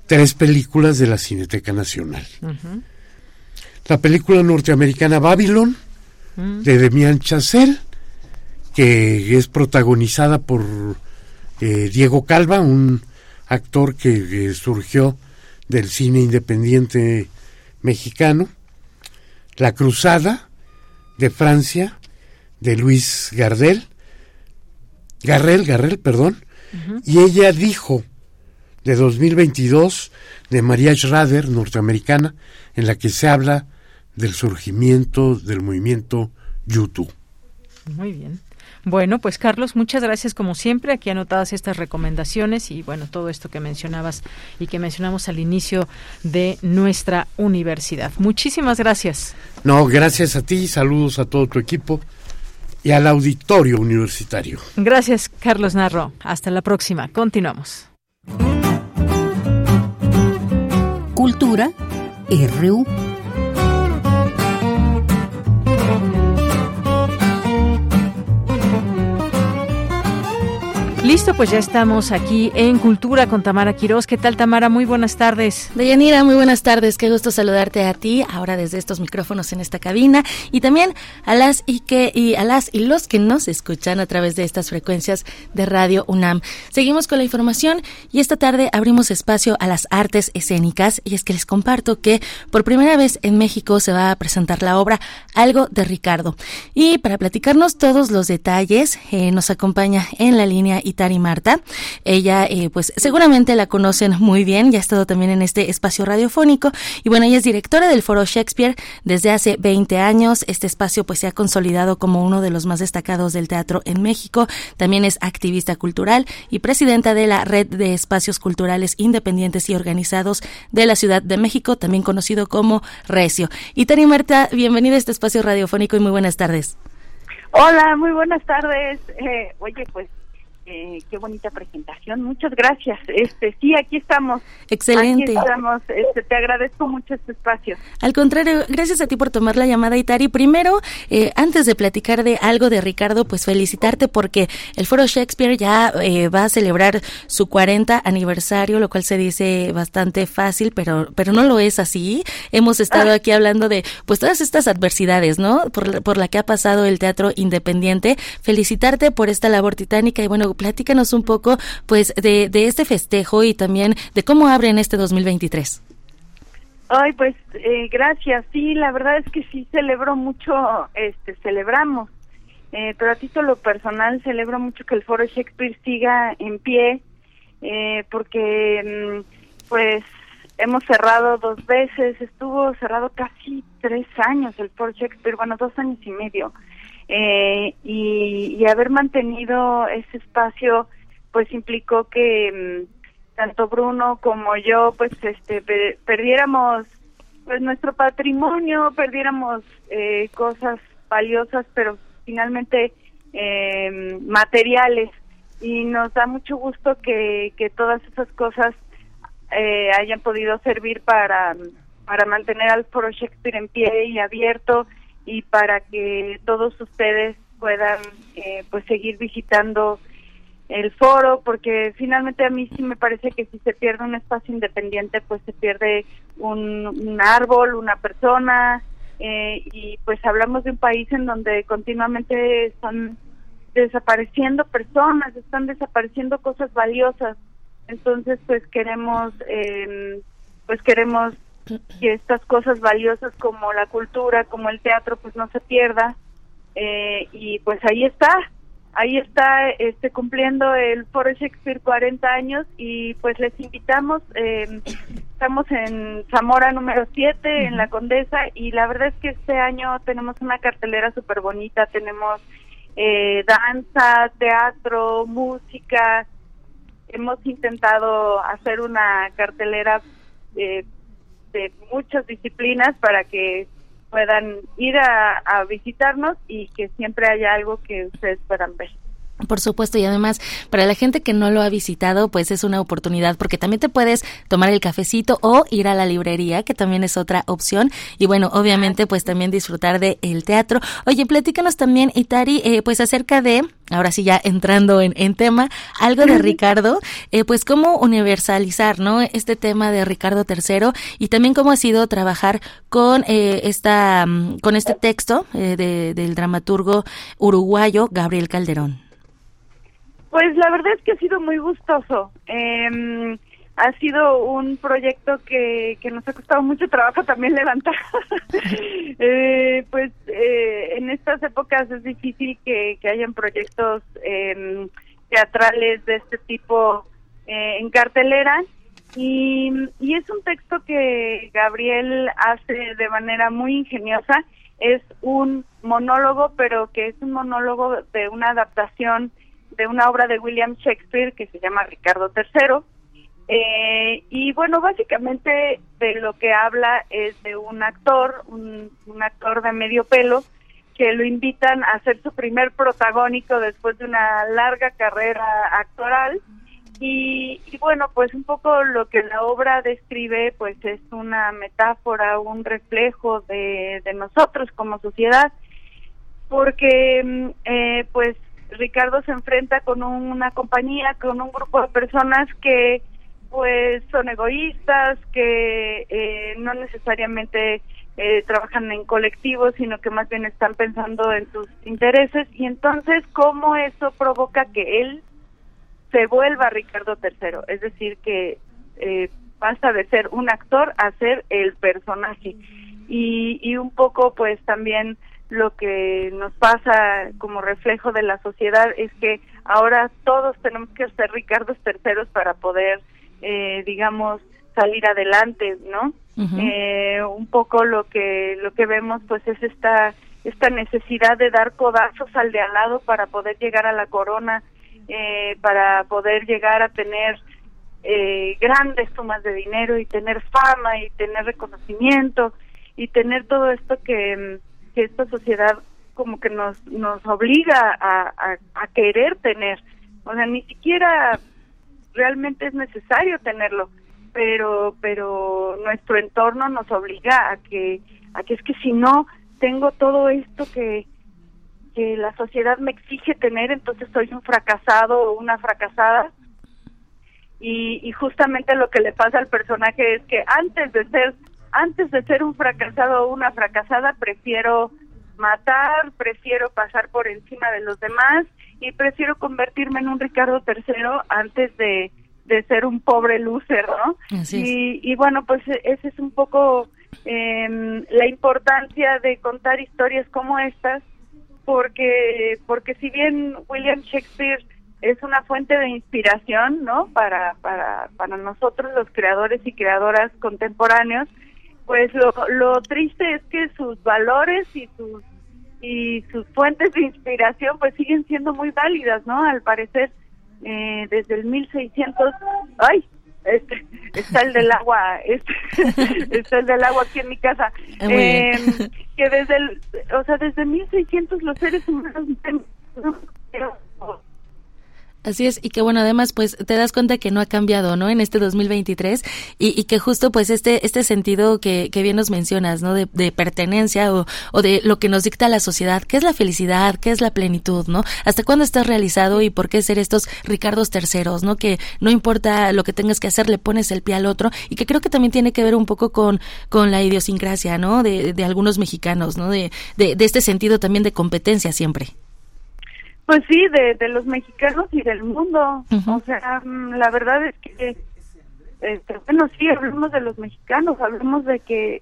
tres películas de la Cineteca Nacional. La película norteamericana Babylon, mm. de Demian Chazelle, que es protagonizada por eh, Diego Calva, un actor que surgió del cine independiente mexicano. La Cruzada, de Francia, de Luis Gardel, Garrel, Garrel, perdón, y ella dijo de 2022 de María Schrader, norteamericana, en la que se habla del surgimiento del movimiento YouTube. Muy bien. Bueno, pues Carlos, muchas gracias como siempre. Aquí anotadas estas recomendaciones y bueno, todo esto que mencionabas y que mencionamos al inicio de nuestra universidad. Muchísimas gracias. No, gracias a ti, saludos a todo tu equipo y al auditorio universitario. Gracias, Carlos Narro. Hasta la próxima. Continuamos. Cultura RU. Listo, pues ya estamos aquí en Cultura con Tamara Quiroz. ¿Qué tal, Tamara? Muy buenas tardes. Deyanira, muy buenas tardes. Qué gusto saludarte a ti, ahora desde estos micrófonos en esta cabina, y también a las y que y a las y los que nos escuchan a través de estas frecuencias de Radio UNAM. Seguimos con la información y esta tarde abrimos espacio a las artes escénicas y es que les comparto que por primera vez en México se va a presentar la obra Algo de Ricardo. Y para platicarnos todos los detalles, eh, nos acompaña en la línea y Tari Marta. Ella, eh, pues seguramente la conocen muy bien, ya ha estado también en este espacio radiofónico y bueno, ella es directora del Foro Shakespeare desde hace 20 años. Este espacio pues se ha consolidado como uno de los más destacados del teatro en México. También es activista cultural y presidenta de la Red de Espacios Culturales Independientes y Organizados de la Ciudad de México, también conocido como Recio. Y Tari Marta, bienvenida a este espacio radiofónico y muy buenas tardes. Hola, muy buenas tardes. Eh, oye, pues eh, qué bonita presentación. Muchas gracias. Este, sí, aquí estamos. Excelente. Aquí estamos. Este, te agradezco mucho este espacio. Al contrario, gracias a ti por tomar la llamada, Itari. Primero, eh, antes de platicar de algo de Ricardo, pues felicitarte porque el Foro Shakespeare ya eh, va a celebrar su 40 aniversario, lo cual se dice bastante fácil, pero, pero no lo es así. Hemos estado ah. aquí hablando de, pues, todas estas adversidades, ¿no? Por, por la que ha pasado el teatro independiente. Felicitarte por esta labor titánica y bueno, platícanos un poco pues de, este festejo y también de cómo abren este 2023. Ay, pues eh, gracias. Sí, la verdad es que sí celebro mucho, este, celebramos. Eh, pero a título personal celebro mucho que el Foro Shakespeare siga en pie, eh, porque mm, pues hemos cerrado dos veces, estuvo cerrado casi tres años el Foro Shakespeare, bueno, dos años y medio eh, y, haber mantenido ese espacio pues implicó que mm, tanto Bruno como yo pues este perdiéramos pues nuestro patrimonio perdiéramos eh, cosas valiosas pero finalmente eh, materiales. Y nos da mucho gusto que, que todas esas cosas eh, hayan podido servir para para mantener al Foro Shakespeare en pie y abierto y para que todos ustedes puedan eh, pues seguir visitando el foro porque finalmente a mí sí me parece que si se pierde un espacio independiente pues se pierde un, árbol una persona eh, y pues hablamos de un país en donde continuamente están desapareciendo personas están desapareciendo cosas valiosas. Entonces pues queremos eh, pues queremos que estas cosas valiosas como la cultura, como el teatro, pues no se pierda. Eh, y pues ahí está, ahí está este cumpliendo el Foro Shakespeare 40 años y pues les invitamos, eh, estamos en Zamora número 7, en la Condesa, y la verdad es que este año tenemos una cartelera súper bonita, tenemos eh, danza, teatro, música, hemos intentado hacer una cartelera eh, de muchas disciplinas para que puedan ir a, visitarnos y que siempre haya algo que ustedes puedan ver. Por supuesto, y además, para la gente que no lo ha visitado, pues es una oportunidad, porque también te puedes tomar el cafecito o ir a la librería, que también es otra opción. Y bueno, obviamente, pues también disfrutar del el teatro. Oye, platícanos también, Itari, eh, pues acerca de, ahora sí ya entrando en, en tema, algo de Ricardo, eh, pues cómo universalizar, ¿no? Este tema de Ricardo III y también cómo ha sido trabajar con eh, esta, mm, con este texto de, del dramaturgo uruguayo Gabriel Calderón. Pues la verdad es que ha sido muy gustoso. Eh, ha sido un proyecto que, que nos ha costado mucho trabajo también (laughs) levantar. eh, pues eh, en estas épocas es difícil que, que hayan proyectos eh, teatrales de este tipo eh, en cartelera. Y, y es un texto que Gabriel hace de manera muy ingeniosa. Es un monólogo, pero que es un monólogo de una adaptación de una obra de William Shakespeare que se llama Ricardo III. Eh, y bueno, básicamente de lo que habla es de un actor, un, actor de medio pelo, que lo invitan a ser su primer protagónico después de una larga carrera actoral. Y, bueno, pues un poco lo que la obra describe, pues es una metáfora, un reflejo de, de nosotros como sociedad, porque eh, pues Ricardo se enfrenta con una compañía, con un grupo de personas que pues son egoístas, que eh, no necesariamente eh, trabajan en colectivo, sino que más bien están pensando en sus intereses. Y entonces cómo eso provoca que él se vuelva Ricardo III, es decir, que eh, pasa de ser un actor a ser el personaje. Y, y un poco pues también lo que nos pasa como reflejo de la sociedad es que ahora todos tenemos que ser Ricardos terceros para poder, eh, digamos, salir adelante, ¿no? eh, un poco lo que lo que vemos, pues, es esta esta necesidad de dar codazos al de al lado para poder llegar a la corona, eh, para poder llegar a tener eh, grandes sumas de dinero y tener fama y tener reconocimiento y tener todo esto que que esta sociedad como que nos nos obliga a, a, querer tener. O sea ni siquiera realmente es necesario tenerlo pero pero nuestro entorno nos obliga a que a que es que si no tengo todo esto que que la sociedad me exige tener entonces soy un fracasado o una fracasada. Y, y justamente lo que le pasa al personaje es que antes de ser antes de ser un fracasado o una fracasada, prefiero matar, prefiero pasar por encima de los demás y prefiero convertirme en un Ricardo III antes de, de ser un pobre loser, ¿no? Y, y, bueno, pues ese es un poco eh, la importancia de contar historias como estas, porque, porque si bien William Shakespeare es una fuente de inspiración, ¿no? Para, para, para nosotros los creadores y creadoras contemporáneos, pues lo, lo triste es que sus valores y sus y sus fuentes de inspiración pues siguen siendo muy válidas, ¿no? Al parecer eh, desde el 1600, ay, este, está el del agua, este, (laughs) está el del agua aquí en mi casa, eh, que desde el, o sea, desde 1600 los seres humanos Así es, y que bueno, además, pues te das cuenta que no ha cambiado, ¿no? En este 2023 y, y que justo pues este, este sentido que, que bien nos mencionas, ¿no? De, de pertenencia o, o, de lo que nos dicta la sociedad, ¿qué es la felicidad? ¿Qué es la plenitud, ¿no? ¿Hasta cuándo estás realizado y por qué ser estos Ricardos terceros, ¿no? Que no importa lo que tengas que hacer, le pones el pie al otro y que creo que también tiene que ver un poco con, con la idiosincrasia, ¿no? De, de algunos mexicanos, ¿no? De, de, de este sentido también de competencia siempre. Pues sí, de, de los mexicanos y del mundo. Uh -huh. O sea, la verdad es que, este, bueno, sí, hablemos de los mexicanos, hablemos de que,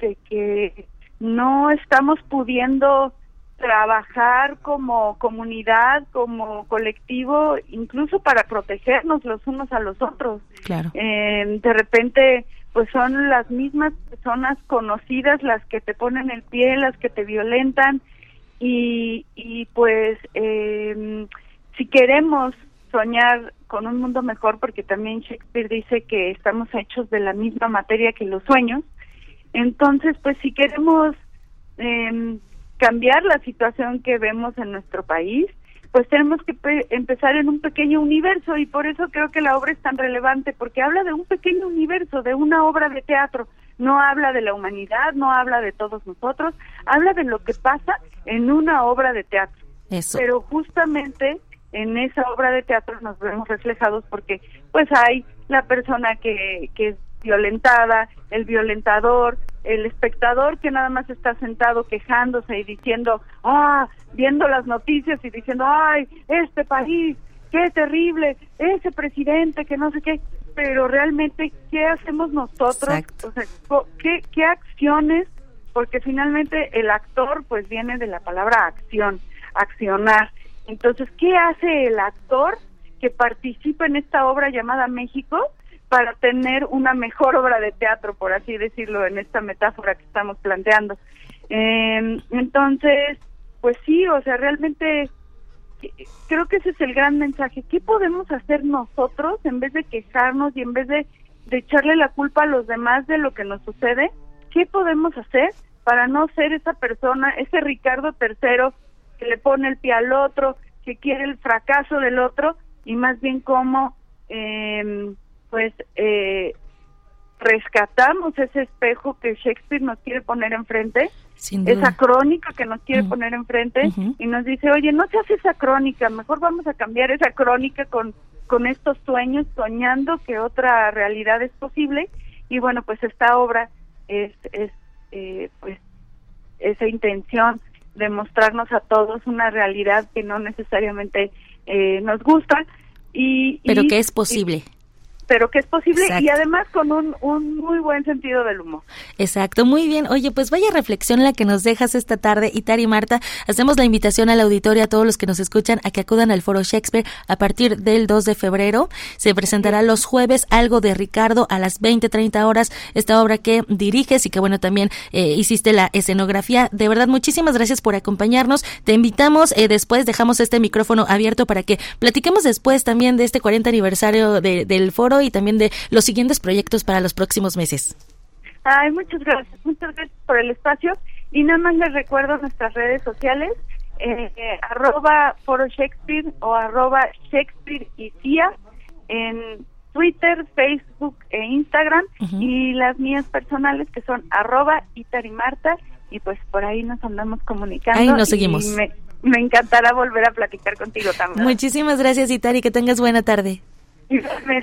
de que no estamos pudiendo trabajar como comunidad, como colectivo, incluso para protegernos los unos a los otros. Claro. Eh, de repente, pues son las mismas personas conocidas las que te ponen el pie, las que te violentan, y, y pues eh, si queremos soñar con un mundo mejor, porque también Shakespeare dice que estamos hechos de la misma materia que los sueños, entonces pues si queremos eh, cambiar la situación que vemos en nuestro país, pues tenemos que empezar en un pequeño universo y por eso creo que la obra es tan relevante, porque habla de un pequeño universo, de una obra de teatro, no habla de la humanidad, no habla de todos nosotros, habla de lo que pasa en una obra de teatro. Pero justamente en esa obra de teatro nos vemos reflejados porque pues hay la persona que, que es violentada, el violentador, el espectador que nada más está sentado quejándose y diciendo, ah, viendo las noticias y diciendo, ay, este país, qué terrible, ese presidente, que no sé qué, pero realmente, ¿qué hacemos nosotros? O sea, ¿qué, ¿qué acciones? Porque finalmente el actor, pues viene de la palabra acción, accionar. Entonces, ¿qué hace el actor que participa en esta obra llamada México? para tener una mejor obra de teatro, por así decirlo, en esta metáfora que estamos planteando. Eh, entonces, pues sí, o sea, realmente creo que ese es el gran mensaje. ¿Qué podemos hacer nosotros en vez de quejarnos y en vez de, echarle la culpa a los demás de lo que nos sucede? ¿Qué podemos hacer para no ser esa persona, ese Ricardo III que le pone el pie al otro, que quiere el fracaso del otro y más bien cómo eh, pues eh, rescatamos ese espejo que Shakespeare nos quiere poner enfrente, esa crónica que nos quiere poner enfrente y nos dice, oye, no se hace esa crónica, mejor vamos a cambiar esa crónica con, con estos sueños, soñando que otra realidad es posible y bueno, pues esta obra es, es eh, pues esa intención de mostrarnos a todos una realidad que no necesariamente eh, nos gusta y pero que es posible pero que es posible y además con un, un, muy buen sentido del humor. Exacto, muy bien. Oye, pues vaya reflexión la que nos dejas esta tarde. Y Tari Marta, hacemos la invitación al auditorio, a todos los que nos escuchan, a que acudan al Foro Shakespeare a partir del 2 de febrero. Se presentará los jueves algo de Ricardo a las 20.30 horas, esta obra que diriges y que bueno, también eh, hiciste la escenografía. De verdad, muchísimas gracias por acompañarnos. Te invitamos, eh, después dejamos este micrófono abierto para que platiquemos después también de este 40 aniversario del foro y también de los siguientes proyectos para los próximos meses. Ay, muchas gracias, muchas gracias por el espacio y nada más les recuerdo nuestras redes sociales, eh, arroba foro Shakespeare o arroba Shakespeare y CIA en Twitter, Facebook e Instagram y las mías personales que son arroba Itar y Marta y pues por ahí nos andamos comunicando. Ahí nos seguimos. me, me encantará volver a platicar contigo también. Muchísimas gracias Itari, que tengas buena tarde.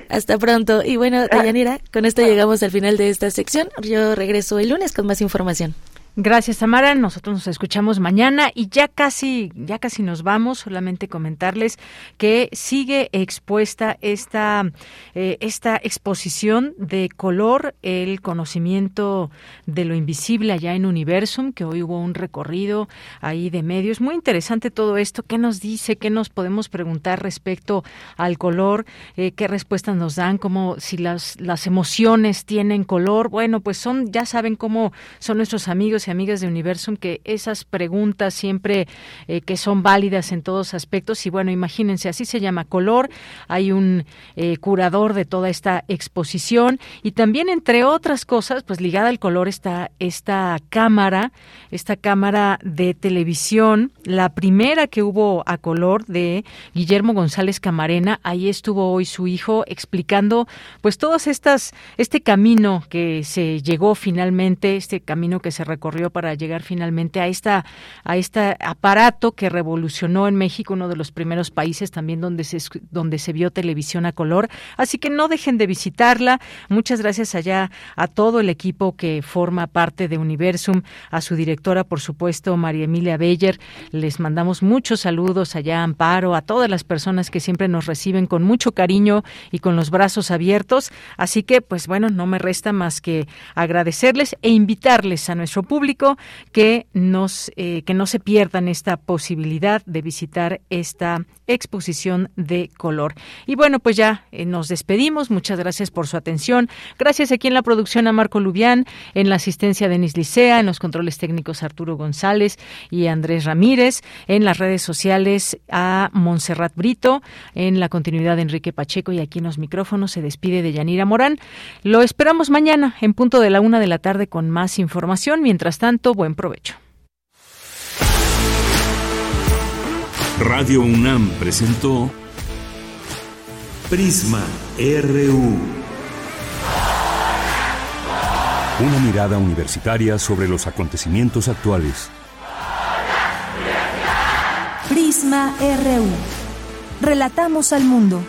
Hasta pronto. Y bueno, Dayanira, con esto llegamos al final de esta sección. Yo regreso el lunes con más información. Gracias, Tamara. Nosotros nos escuchamos mañana y ya casi, ya casi nos vamos. Solamente comentarles que sigue expuesta esta, eh, esta exposición de color, el conocimiento de lo invisible allá en Universum, que hoy hubo un recorrido ahí de medios. Muy interesante todo esto. ¿Qué nos dice? ¿Qué nos podemos preguntar respecto al color? Eh, ¿Qué respuestas nos dan? Como si las, las emociones tienen color. Bueno, pues son, ya saben cómo son nuestros amigos amigas de Universum que esas preguntas siempre eh, que son válidas en todos aspectos. Y bueno, imagínense, así se llama Color, hay un eh, curador de toda esta exposición. Y también entre otras cosas, pues ligada al color está esta cámara, esta cámara de televisión, la primera que hubo a color de Guillermo González Camarena, ahí estuvo hoy su hijo explicando pues todas estas este camino que se llegó finalmente, este camino que se recorrió para llegar finalmente a esta a este aparato que revolucionó en México uno de los primeros países también donde se donde se vio televisión a color. Así que no dejen de visitarla. Muchas gracias allá a todo el equipo que forma parte de Universum a su directora por supuesto María Emilia Beller. Les mandamos muchos saludos allá a Amparo a todas las personas que siempre nos reciben con mucho cariño y con los brazos abiertos. Así que pues bueno no me resta más que agradecerles e invitarles a nuestro público que, nos, eh, que no se pierdan esta posibilidad de visitar esta exposición de color. Y bueno, pues ya eh, nos despedimos. Muchas gracias por su atención. Gracias aquí en la producción a Marco Lubián, en la asistencia de Denis Licea, en los controles técnicos Arturo González y Andrés Ramírez, en las redes sociales a Montserrat Brito, en la continuidad de Enrique Pacheco y aquí en los micrófonos se despide de Yanira Morán. Lo esperamos mañana en punto de la una de la tarde con más información. Mientras tanto, buen provecho. Radio UNAM presentó Prisma RU. Una mirada universitaria sobre los acontecimientos actuales. Prisma RU. Relatamos al mundo.